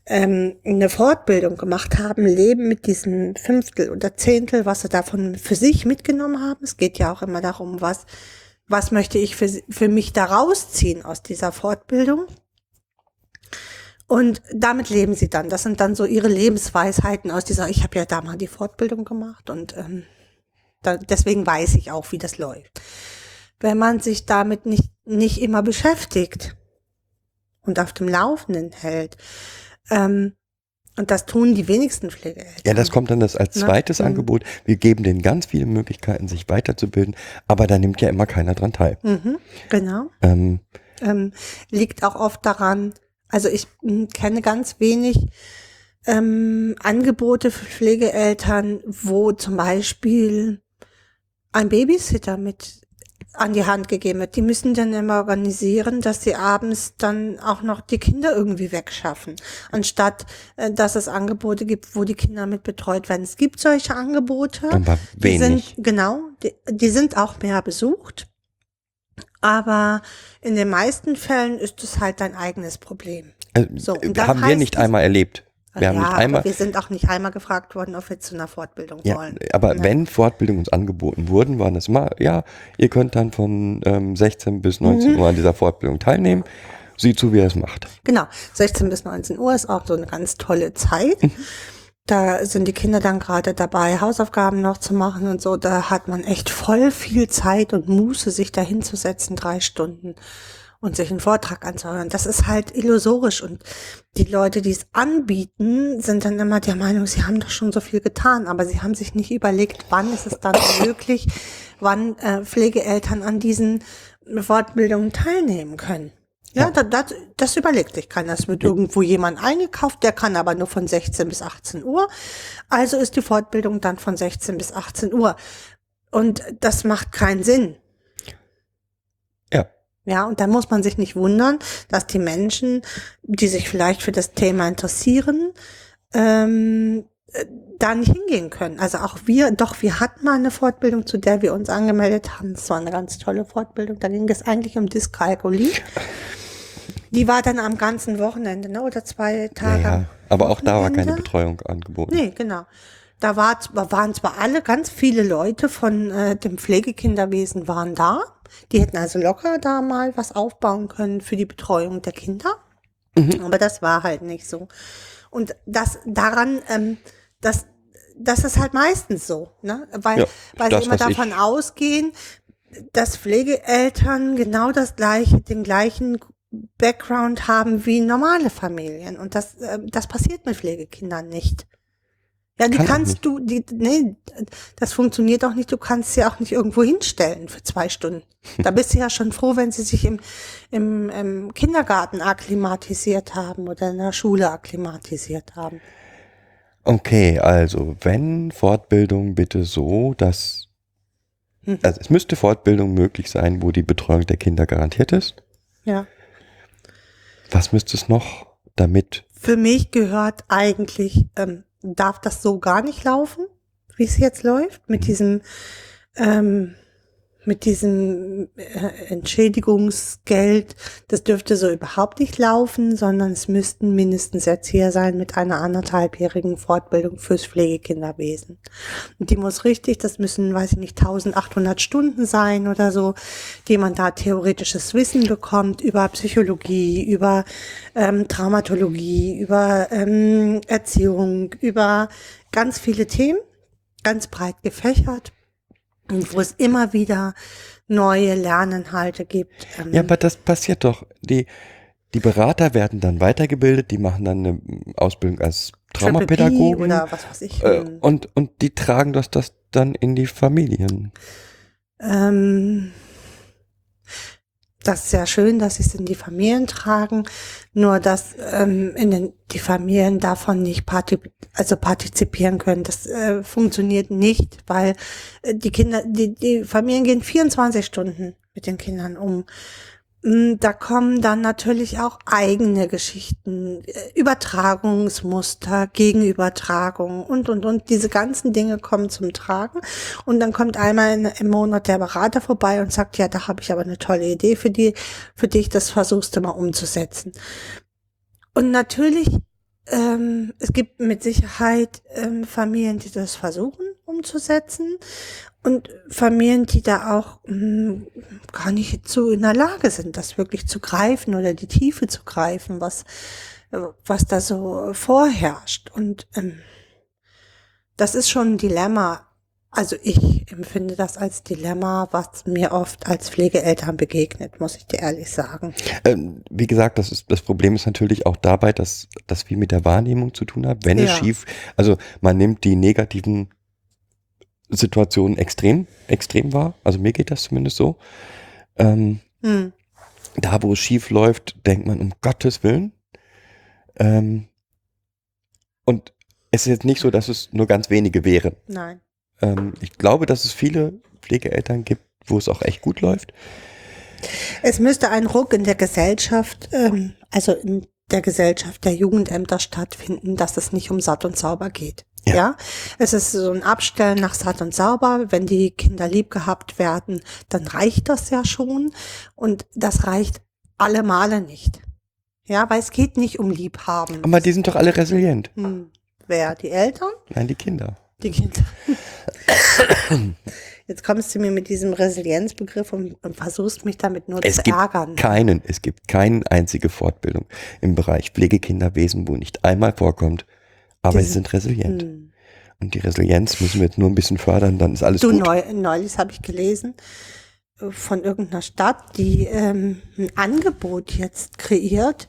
ähm, eine Fortbildung gemacht haben, leben mit diesem Fünftel oder Zehntel, was sie davon für sich mitgenommen haben. Es geht ja auch immer darum, was, was möchte ich für, für mich da rausziehen aus dieser Fortbildung. Und damit leben sie dann. Das sind dann so ihre Lebensweisheiten aus dieser, ich habe ja da mal die Fortbildung gemacht und ähm, da, deswegen weiß ich auch, wie das läuft. Wenn man sich damit nicht, nicht immer beschäftigt und auf dem Laufenden hält, ähm, und das tun die wenigsten Pflegeeltern. Ja, das kommt dann das als Ne? zweites Mhm. Angebot. Wir geben denen ganz viele Möglichkeiten, sich weiterzubilden, aber da nimmt ja immer keiner dran teil. Mhm, genau. Ähm, ähm, liegt auch oft daran, also ich mh, kenne ganz wenig ähm, Angebote für Pflegeeltern, wo zum Beispiel ein Babysitter mit an die Hand gegeben wird. Die müssen dann immer organisieren, dass sie abends dann auch noch die Kinder irgendwie wegschaffen, anstatt äh, dass es Angebote gibt, wo die Kinder mit betreut werden. Es gibt solche Angebote. aber Die wenig. sind, genau, die, die sind auch mehr besucht. Aber in den meisten Fällen ist es halt dein eigenes Problem. Äh, so, und äh, haben wir nicht einmal erlebt. Wir haben ja, nicht einmal, aber wir sind auch nicht einmal gefragt worden, ob wir zu einer Fortbildung ja, wollen. aber Ne? wenn Fortbildungen uns angeboten wurden, waren es immer, ja, ihr könnt dann von ähm, 16 bis 19 Mhm. Uhr an dieser Fortbildung teilnehmen. Sieh zu, wie er es macht. Genau, 16 bis 19 Uhr ist auch so eine ganz tolle Zeit. Mhm. Da sind die Kinder dann gerade dabei, Hausaufgaben noch zu machen und so. Da hat man echt voll viel Zeit und Muße, sich da hinzusetzen, drei Stunden und sich einen Vortrag anzuhören. Das ist halt illusorisch und die Leute, die es anbieten, sind dann immer der Meinung, sie haben doch schon so viel getan, aber sie haben sich nicht überlegt, wann ist es dann möglich, wann äh, Pflegeeltern an diesen Fortbildungen teilnehmen können. Ja, Ja. Da, das, das überlegt sich keiner. Es wird irgendwo jemand eingekauft, der kann aber nur von 16 bis 18 Uhr. Also ist die Fortbildung dann von 16 bis 18 Uhr. Und das macht keinen Sinn. Ja. Und da muss man sich nicht wundern, dass die Menschen, die sich vielleicht für das Thema interessieren, ähm, äh, da nicht hingehen können. Also auch wir, doch, wir hatten mal eine Fortbildung, zu der wir uns angemeldet haben. Das war eine ganz tolle Fortbildung. Da ging es eigentlich um Dyskalkulie. Die war dann am ganzen Wochenende, ne? Oder zwei Tage. Ja, aber auch da war keine? Betreuung angeboten. Nee, genau. Da war, waren zwar alle, ganz viele Leute von äh, dem Pflegekinderwesen waren da. Die hätten also locker da mal was aufbauen können für die Betreuung der Kinder. Aber das war halt nicht so. Und das daran, ähm, das, das ist halt meistens so, ne? Weil, Ja, weil das, sie immer was ich- davon ausgehen, dass Pflegeeltern genau das gleiche, den gleichen Background haben wie normale Familien. Und das, äh, das passiert mit Pflegekindern nicht. Ja, die Kann kannst du, die, nee, das funktioniert auch nicht. Du kannst sie auch nicht irgendwo hinstellen für zwei Stunden. Da bist du ja schon froh, wenn sie sich im, im, im Kindergarten akklimatisiert haben oder in der Schule akklimatisiert haben. Okay, also wenn Fortbildung bitte so, dass Mhm. also es müsste Fortbildung möglich sein, wo die Betreuung der Kinder garantiert ist. Ja. Was müsste es noch, damit Für mich gehört eigentlich, ähm, darf das so gar nicht laufen, wie es jetzt läuft, mit diesem, ähm, mit diesem äh, Entschädigungsgeld. Das dürfte so überhaupt nicht laufen, sondern es müssten mindestens Erzieher sein mit einer anderthalbjährigen Fortbildung fürs Pflegekinderwesen. Und die muss richtig, das müssen, weiß ich nicht, 1800 Stunden sein oder so, die man da theoretisches Wissen bekommt über Psychologie, über ähm, Traumatologie, über ähm, Erziehung, über ganz viele Themen, ganz breit gefächert und wo es immer wieder neue Lerninhalte gibt. Ähm, Ja, aber das passiert doch. Die, die Berater werden dann weitergebildet, die machen dann eine Ausbildung als Traumapädagogen. oder was weiß ich. Äh, hm. und, und die tragen das, das dann in die Familien. Ähm, das ist ja schön, dass sie es in die Familien tragen, nur dass ähm, in den, die Familien davon nicht parti also partizipieren können. Das äh, funktioniert nicht, weil äh, die Kinder, die, die Familien gehen 24 Stunden mit den Kindern um. Mm, Da kommen dann natürlich auch eigene Geschichten, äh, Übertragungsmuster, Gegenübertragung und, und, und. Diese ganzen Dinge kommen zum Tragen. Und dann kommt einmal in, im Monat der Berater vorbei und sagt, ja, da habe ich aber eine tolle Idee für, die, für dich, das versuchst du mal umzusetzen. Und natürlich, ähm, es gibt mit Sicherheit ähm, Familien, die das versuchen umzusetzen und Familien, die da auch mh, gar nicht so in der Lage sind, das wirklich zu greifen oder die Tiefe zu greifen, was, was da so vorherrscht. Und ähm, das ist schon ein Dilemma. Also ich empfinde das als Dilemma, was mir oft als Pflegeeltern begegnet, muss ich dir ehrlich sagen. Ähm, wie gesagt, das, ist, das Problem ist natürlich auch dabei, dass das viel mit der Wahrnehmung zu tun hat. Wenn es Ja. schief, also man nimmt die negativen Situationen extrem, extrem wahr. Also mir geht das zumindest so. Ähm, Hm. da, wo es schief läuft, denkt man um Gottes Willen. Ähm, und es ist jetzt nicht so, dass es nur ganz wenige wären. Nein. Ähm, ich glaube, dass es viele Pflegeeltern gibt, wo es auch echt gut läuft. Es müsste ein Ruck in der Gesellschaft, ähm, also in der Gesellschaft der Jugendämter stattfinden, dass es nicht um satt und sauber geht. Ja. Ja. es ist so ein Abstellen nach satt und sauber. Wenn die Kinder lieb gehabt werden, dann reicht das ja schon. Und das reicht alle Male nicht. Ja, weil es geht nicht um Liebhaben. Aber die sind doch alle resilient. hm. Wer? Die Eltern? Nein, die Kinder. Die Kinder. Jetzt kommst du mir mit diesem Resilienzbegriff und, und versuchst mich damit nur Es zu gibt ärgern. keinen, es gibt keine einzige Fortbildung im Bereich Pflegekinderwesen, wo nicht einmal vorkommt, aber sie sind resilient. Hm. Und die Resilienz müssen wir jetzt nur ein bisschen fördern, dann ist alles Du, gut. neu, neulich habe ich gelesen äh, von irgendeiner Stadt, die ähm, ein Angebot jetzt kreiert,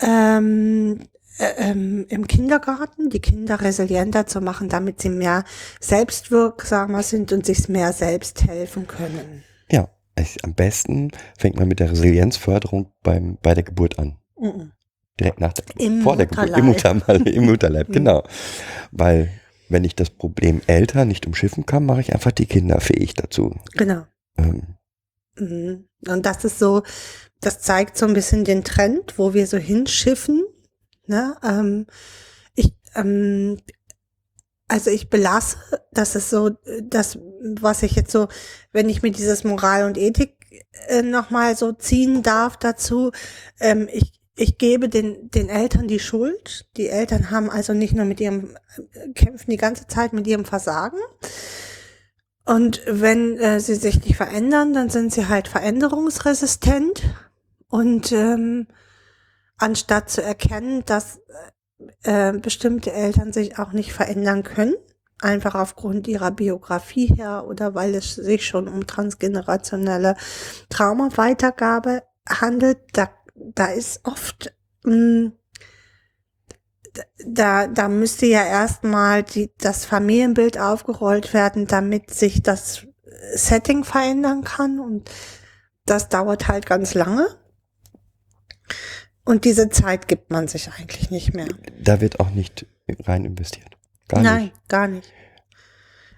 ähm, äh, ähm, im Kindergarten die Kinder resilienter zu machen, damit sie mehr selbstwirksamer sind und sich mehr selbst helfen können. Ja, es, am besten fängt man mit der Resilienzförderung beim, bei der Geburt an. Mhm. Direkt nach der Geburt. Im vor der Geburt. Im Mutterleib. Im Mutterleib, Mhm. genau. Weil, wenn ich das Problem älter nicht umschiffen kann, mache ich einfach die Kinder fähig dazu. Genau. Ähm, Mhm. Und das ist so, das zeigt so ein bisschen den Trend, wo wir so hinschiffen. Ne? Ähm, ich, ähm, also ich belasse, das ist so, das, was ich jetzt so, wenn ich mir dieses Moral und Ethik äh, nochmal so ziehen darf dazu, ähm, ich, ich gebe den, den Eltern die Schuld. Die Eltern haben also nicht nur mit ihrem, äh, kämpfen die ganze Zeit mit ihrem Versagen. Und wenn äh, sie sich nicht verändern, dann sind sie halt veränderungsresistent. Und ähm, anstatt zu erkennen, dass äh, bestimmte Eltern sich auch nicht verändern können, einfach aufgrund ihrer Biografie her oder weil es sich schon um transgenerationelle Traumaweitergabe handelt, da, da ist oft mh, da, da müsste ja erstmal die, das Familienbild aufgerollt werden, damit sich das Setting verändern kann. Und das dauert halt ganz lange. Und diese Zeit gibt man sich eigentlich nicht mehr. da wird auch nicht rein investiert. Gar Nein, nicht. gar nicht.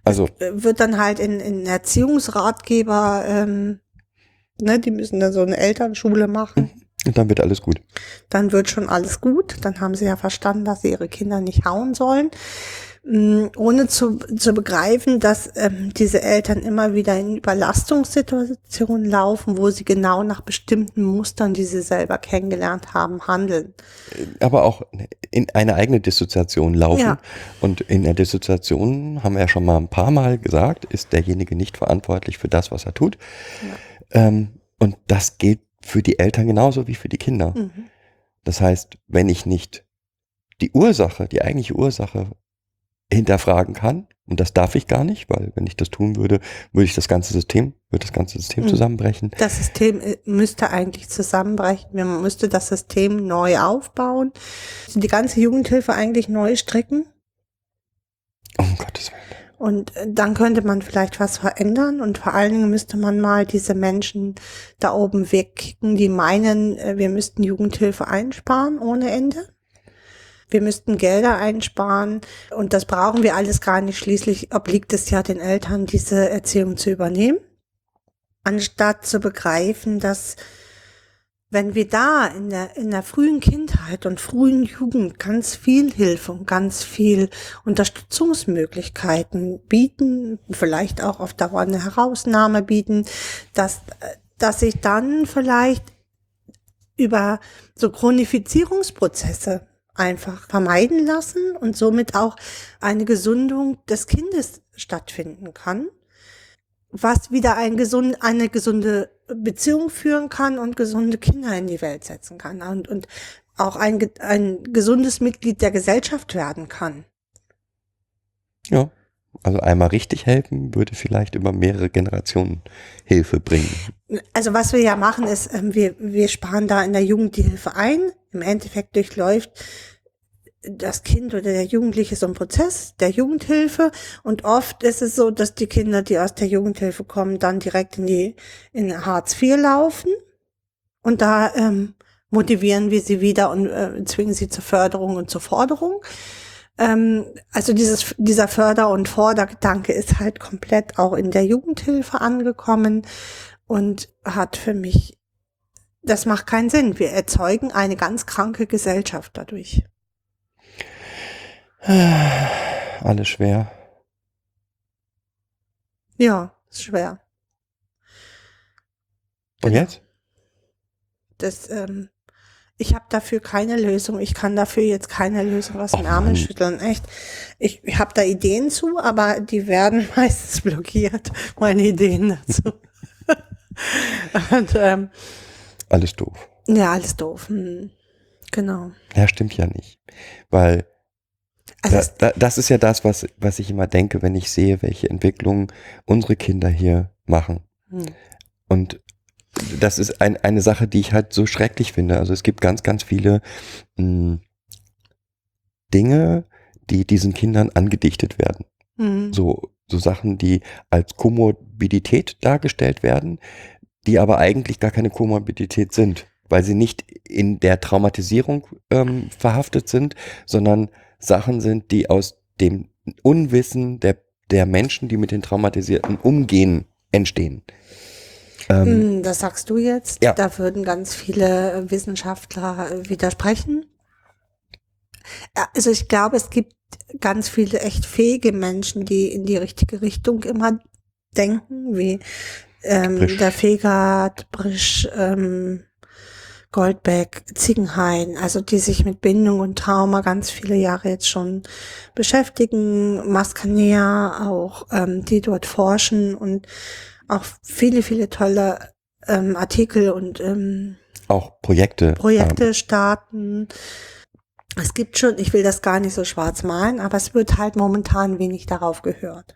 Also, Äh, Wird dann halt in, in Erziehungsratgeber, ähm, ne, die müssen dann so eine Elternschule machen. Und dann wird alles gut. dann wird schon alles gut. Dann haben sie ja verstanden, dass sie ihre Kinder nicht hauen sollen. Mm, Ohne zu, zu begreifen, dass ähm, diese Eltern immer wieder in Überlastungssituationen laufen, wo sie genau nach bestimmten Mustern, die sie selber kennengelernt haben, handeln. aber auch in eine eigene Dissoziation laufen. Ja. Und in der Dissoziation, haben wir ja schon mal ein paar Mal gesagt, ist derjenige nicht verantwortlich für das, was er tut. Ähm, und das gilt für die Eltern genauso wie für die Kinder. Mhm. Das heißt, wenn ich nicht die Ursache, die eigentliche Ursache hinterfragen kann. Und das darf ich gar nicht, weil wenn ich das tun würde, würde ich das ganze System, würde das ganze System Mhm. zusammenbrechen. Das System äh, müsste eigentlich zusammenbrechen. Man müsste das System neu aufbauen. Die ganze Jugendhilfe eigentlich neu stricken. Um Gottes Willen. Und äh, dann könnte man vielleicht was verändern und vor allen Dingen müsste man mal diese Menschen da oben wegkicken, die meinen, äh, wir müssten Jugendhilfe einsparen ohne Ende. Wir müssten Gelder einsparen und das brauchen wir alles gar nicht. Schließlich obliegt es ja den Eltern, diese Erziehung zu übernehmen. Anstatt zu begreifen, dass wenn wir da in der, in der frühen Kindheit und frühen Jugend ganz viel Hilfe und ganz viel Unterstützungsmöglichkeiten bieten, vielleicht auch auf Dauer eine Herausnahme bieten, dass, dass sich dann vielleicht über so Chronifizierungsprozesse einfach vermeiden lassen und somit auch eine Gesundung des Kindes stattfinden kann, was wieder ein gesund, eine gesunde Beziehung führen kann und gesunde Kinder in die Welt setzen kann und, und auch ein, ein gesundes Mitglied der Gesellschaft werden kann. Ja. Also einmal richtig helfen würde vielleicht über mehrere Generationen Hilfe bringen. Also was wir ja machen ist, ähm, wir, wir sparen da in der Jugend die Hilfe ein. Im Endeffekt durchläuft das Kind oder der Jugendliche so einen Prozess der Jugendhilfe und oft ist es so, dass die Kinder, die aus der Jugendhilfe kommen, dann direkt in die in Hartz IV laufen und da ähm, motivieren wir sie wieder und äh, zwingen sie zur Förderung und zur Forderung. Ähm, also dieses, dieser Förder- und Fordergedanke ist halt komplett auch in der Jugendhilfe angekommen und hat für mich, das macht keinen Sinn. Wir erzeugen eine ganz kranke Gesellschaft dadurch. Alles schwer. Ja, ist schwer. Und Genau. jetzt? Das, ähm, ich habe dafür keine Lösung. Ich kann dafür jetzt keine Lösung aus Ärmel Mann. schütteln. Echt. Ich, ich habe da Ideen zu, aber die werden meistens blockiert, meine Ideen dazu. Und ähm, Alles doof. ja, alles doof. Hm. Genau. Ja, stimmt ja nicht. Weil Also da, da, das ist ja das, was, was ich immer denke, wenn ich sehe, welche Entwicklungen unsere Kinder hier machen. hm. Und das ist ein, eine Sache, die ich halt so schrecklich finde. Also es gibt ganz, ganz viele mh, Dinge, die diesen Kindern angedichtet werden. Hm. So, so Sachen, die als Komorbidität dargestellt werden, die aber eigentlich gar keine Komorbidität sind, weil sie nicht in der Traumatisierung ähm, verhaftet sind, sondern Sachen sind, die aus dem Unwissen der, der Menschen, die mit den Traumatisierten umgehen, entstehen. Ähm, Hm, Das sagst du jetzt. Ja. Da würden ganz viele Wissenschaftler widersprechen. Also ich glaube, es gibt ganz viele echt fähige Menschen, die in die richtige Richtung immer denken, wie ähm, der Fegert, Brisch, ähm, Goldbeck, Ziegenhain, also die sich mit Bindung und Trauma ganz viele Jahre jetzt schon beschäftigen, Maskanea auch, ähm, die dort forschen und auch viele, viele tolle ähm, Artikel und ähm, auch Projekte. Projekte starten. Es gibt schon, ich will das gar nicht so schwarz malen, aber es wird halt momentan wenig darauf gehört.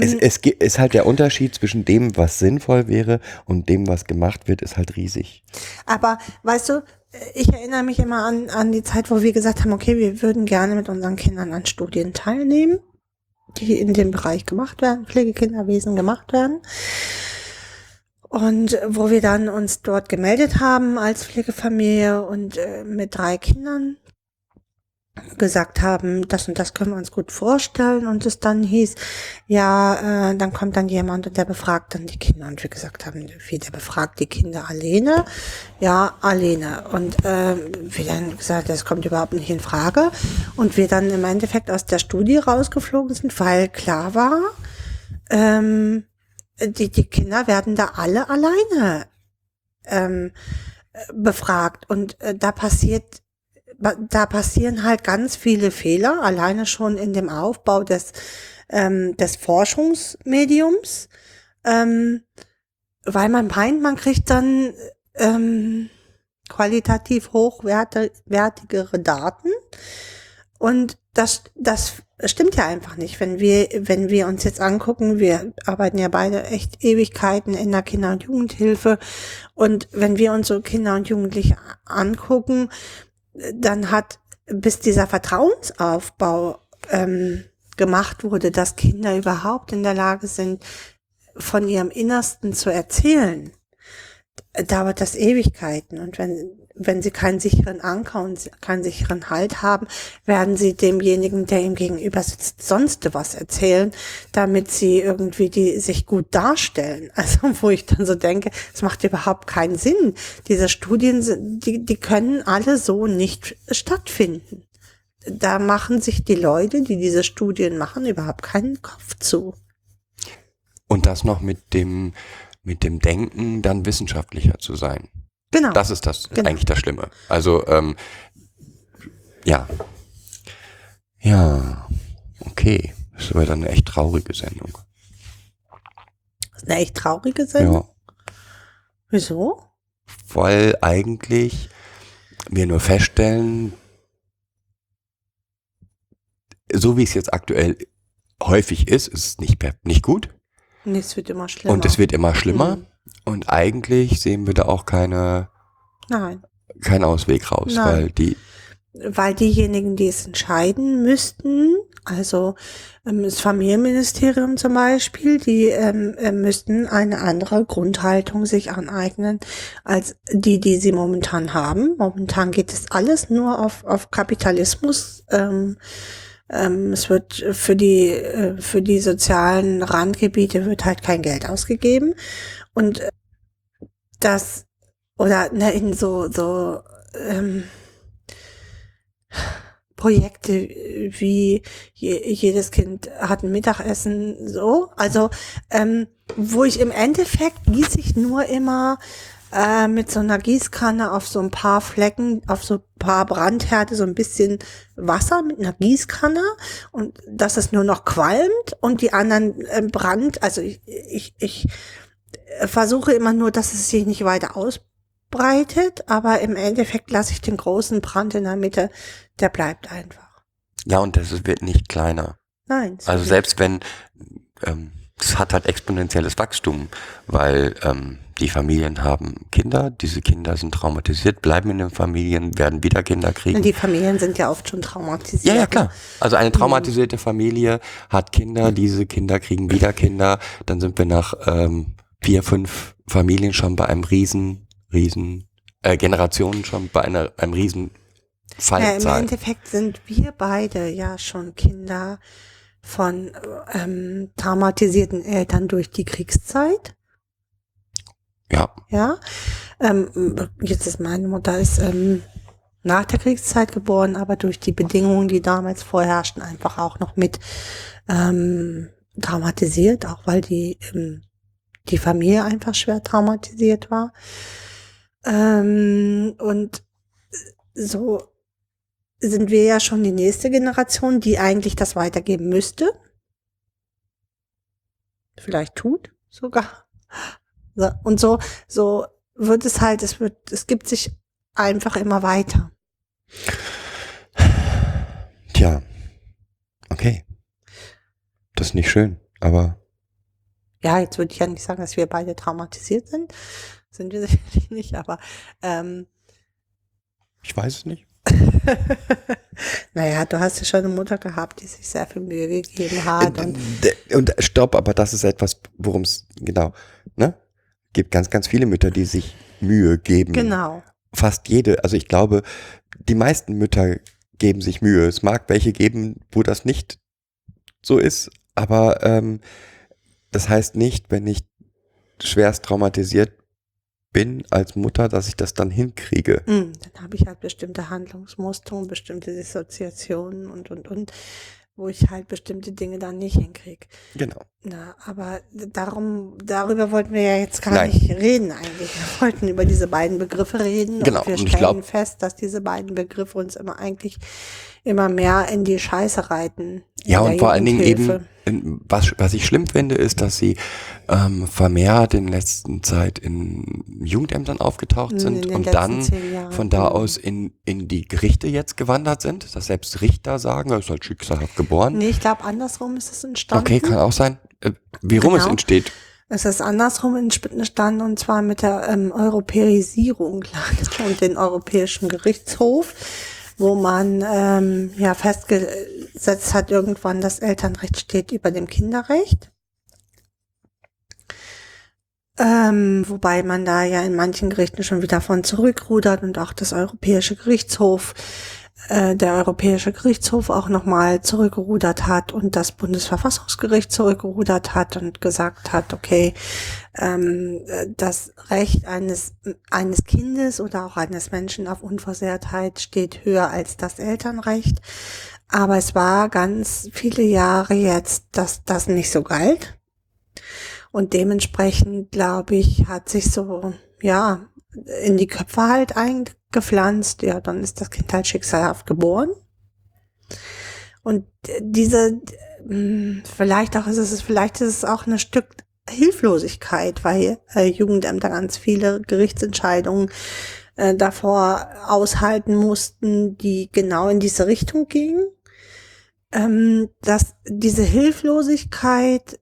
Es, Ähm, es ist halt der Unterschied zwischen dem, was sinnvoll wäre und dem, was gemacht wird, ist halt riesig. Aber weißt du, ich erinnere mich immer an, an die Zeit, wo wir gesagt haben, okay, wir würden gerne mit unseren Kindern an Studien teilnehmen, die in dem Bereich gemacht werden, Pflegekinderwesen gemacht werden. Und wo wir dann uns dort gemeldet haben als Pflegefamilie und äh, mit drei Kindern gesagt haben, das und das können wir uns gut vorstellen und es dann hieß, ja, äh, dann kommt dann jemand und der befragt dann die Kinder. Und wir gesagt haben, wie der befragt die Kinder alleine, ja, alleine. Und ähm, wir dann gesagt, das kommt überhaupt nicht in Frage. Und wir dann im Endeffekt aus der Studie rausgeflogen sind, weil klar war, ähm, die, die Kinder werden da alle alleine ähm, befragt. Und äh, da passiert da passieren halt ganz viele Fehler, alleine schon in dem Aufbau des, ähm, des Forschungsmediums, ähm, weil man meint, man kriegt dann ähm, qualitativ hochwertigere Daten Und das, das stimmt ja einfach nicht. Wenn wir, wenn wir uns jetzt angucken, wir arbeiten ja beide echt Ewigkeiten in der Kinder- und Jugendhilfe. Und wenn wir uns so Kinder und Jugendliche angucken, dann hat bis dieser Vertrauensaufbau ähm, gemacht wurde, dass Kinder überhaupt in der Lage sind, von ihrem Innersten zu erzählen, dauert das Ewigkeiten. Und wenn, wenn sie keinen sicheren Anker und keinen sicheren Halt haben, werden sie demjenigen, der ihm gegenüber sitzt, sonst was erzählen, damit sie irgendwie die sich gut darstellen. Also wo ich dann so denke, es macht überhaupt keinen Sinn. Diese Studien, die, die können alle so nicht stattfinden. Da machen sich die Leute, die diese Studien machen, überhaupt keinen Kopf zu. Und das noch mit dem, mit dem Denken, dann wissenschaftlicher zu sein. Genau. Das ist das Genau. eigentlich das Schlimme. Also ähm, ja, ja, okay. Das ist aber dann eine echt traurige Sendung. Das ist eine echt traurige Sendung. Ja, Wieso? weil eigentlich wir nur feststellen, so wie es jetzt aktuell häufig ist, ist es nicht, nicht gut Nee, es wird immer schlimmer. und es wird immer schlimmer Mhm. Und eigentlich sehen wir da auch keine, Nein. keinen Ausweg raus, Nein. weil die, Weil diejenigen, die es entscheiden müssten, also ähm, das Familienministerium zum Beispiel, die ähm, äh, müssten eine andere Grundhaltung sich aneignen als die, die sie momentan haben. Momentan geht es alles nur auf, auf Kapitalismus. Ähm, ähm, es wird für die, äh, für die sozialen Randgebiete wird halt kein Geld ausgegeben. Und äh, das, oder ne, in so, so, ähm, Projekte wie je, jedes Kind hat ein Mittagessen, so. Also, ähm, wo ich im Endeffekt gieße ich nur immer äh, mit so einer Gießkanne auf so ein paar Flecken, auf so ein paar Brandherde so ein bisschen Wasser mit einer Gießkanne und dass es nur noch qualmt und die anderen äh, Brand, also ich, ich, ich versuche immer nur, dass es sich nicht weiter ausbreitet, aber im Endeffekt lasse ich den großen Brand in der Mitte, der bleibt einfach. ja und das wird nicht kleiner. Nein. Also selbst wenn, ähm, es hat halt exponentielles Wachstum, weil ähm, die Familien haben Kinder, diese Kinder sind traumatisiert, bleiben in den Familien, werden wieder Kinder kriegen. Die Familien sind ja oft schon traumatisiert. Ja, ja, ne? klar. Also eine traumatisierte Familie hat Kinder, diese Kinder kriegen wieder Kinder, dann sind wir nach ähm, vier, fünf Familien schon bei einem riesen, riesen, äh, Generationen schon bei einer, einem riesen Ja, im. Endeffekt sind wir beide ja schon Kinder von ähm, traumatisierten Eltern durch die Kriegszeit. ja, Ja, ähm, jetzt ist meine Mutter ist ähm, nach der Kriegszeit geboren, aber durch die Bedingungen, die damals vorherrschten, einfach auch noch mit ähm, traumatisiert, auch weil die ähm, die Familie einfach schwer traumatisiert war. Ähm, und so sind wir ja schon die nächste Generation, die eigentlich das weitergeben müsste. Vielleicht tut sogar. So, und so, so wird es halt, es wird, es gibt sich einfach immer weiter. tja, okay. Das ist nicht schön, aber Ja, jetzt würde ich ja nicht sagen, dass wir beide traumatisiert sind. Sind wir sicherlich nicht, aber ähm, ich weiß es nicht. naja, du hast ja schon eine Mutter gehabt, die sich sehr viel Mühe gegeben hat. Und D- Und stopp, aber das ist etwas, worum es, genau, ne? Gibt ganz, ganz viele Mütter, die sich Mühe geben. genau. Fast jede, also ich glaube, die meisten Mütter geben sich Mühe. Es mag welche geben, wo das nicht so ist, aber ähm, das heißt nicht, wenn ich schwerst traumatisiert bin als Mutter, dass ich das dann hinkriege. Mm, Dann habe ich halt bestimmte Handlungsmuster und bestimmte Dissoziationen und, und, und, wo ich halt bestimmte Dinge dann nicht hinkriege. Genau. Na, aber darum, darüber wollten wir ja jetzt gar Nein. nicht reden eigentlich. Wir wollten über diese beiden Begriffe reden Genau, und wir und stellen glaub- fest, dass diese beiden Begriffe uns immer eigentlich immer mehr in die Scheiße reiten. Ja, und vor allen Dingen eben, was, was ich schlimm finde, ist, dass sie ähm, vermehrt in letzter Zeit in Jugendämtern aufgetaucht In sind und dann von da Mhm. aus in, in die Gerichte jetzt gewandert sind, dass selbst Richter sagen, er ist halt schicksalhaft geboren. Nee, ich glaube, andersrum ist es entstanden. okay, kann auch sein. Äh, wie rum es Genau. entsteht. Es ist andersrum entstanden und zwar mit der ähm, Europäisierung und den Europäischen Gerichtshof, wo man ähm, ja festgesetzt hat irgendwann, das Elternrecht steht über dem Kinderrecht. Ähm, wobei man da ja in manchen Gerichten schon wieder von zurückrudert und auch das Europäische Gerichtshof, äh, der Europäische Gerichtshof auch nochmal zurückgerudert hat und das Bundesverfassungsgericht zurückgerudert hat und gesagt hat, okay, ähm, äh, das Recht eines, eines Kindes oder auch eines Menschen auf Unversehrtheit steht höher als das Elternrecht. Aber es war ganz viele Jahre jetzt, dass das nicht so galt. Und dementsprechend, glaube ich, hat sich so, ja, in die Köpfe halt eingepflanzt. Ja, dann ist das Kind halt schicksalhaft geboren. Und diese, mh, vielleicht auch ist es, vielleicht ist es auch ein Stück Hilflosigkeit, weil äh, Jugendämter ganz viele Gerichtsentscheidungen äh, davor aushalten mussten, die genau in diese Richtung gingen. Ähm, dass diese Hilflosigkeit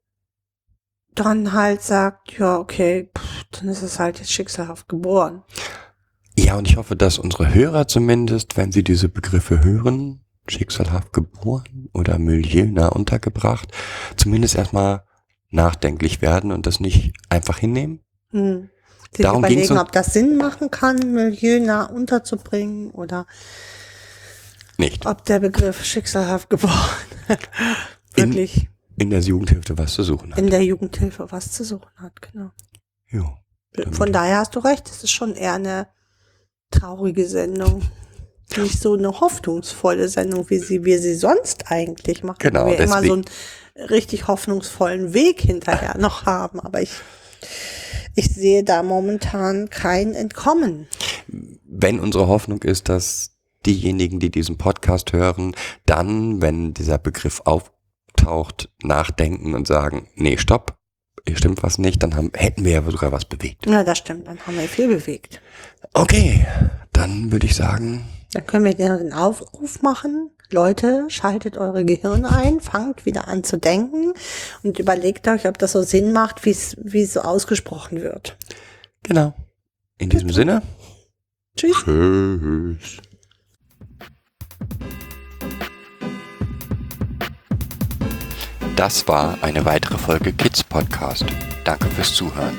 dann halt sagt, ja, okay, pff, dann ist es halt jetzt schicksalhaft geboren. Ja, und ich hoffe, dass unsere Hörer zumindest, wenn sie diese Begriffe hören, schicksalhaft geboren oder milieunah untergebracht, zumindest erstmal nachdenklich werden und das nicht einfach hinnehmen. Hm. Sich Darum überlegen, ob das Sinn machen kann, milieunah unterzubringen oder Nicht. ob der Begriff schicksalhaft geboren In- wirklich In der Jugendhilfe was zu suchen hat. in der Jugendhilfe was zu suchen hat, genau. Jo. Von daher hast du recht, es ist schon eher eine traurige Sendung. Nicht so eine hoffnungsvolle Sendung, wie sie, wir sie sonst eigentlich machen. Genau, Wo wir immer so einen richtig hoffnungsvollen Weg hinterher noch haben. Aber ich, ich sehe da momentan kein Entkommen. Wenn unsere Hoffnung ist, dass diejenigen, die diesen Podcast hören, dann, wenn dieser Begriff auftaucht, nachdenken und sagen, nee, stopp, hier stimmt was nicht, dann haben, hätten wir ja sogar was bewegt. Ja, das stimmt, dann haben wir viel bewegt. Okay, dann würde ich sagen, Dann können wir den Aufruf machen. Leute, schaltet eure Gehirne ein, fangt wieder an zu denken und überlegt euch, ob das so Sinn macht, wie es wie es so ausgesprochen wird. genau. In diesem Sinne, Tschüss. tschüss. Das war eine weitere Folge Kids Podcast. Danke fürs Zuhören.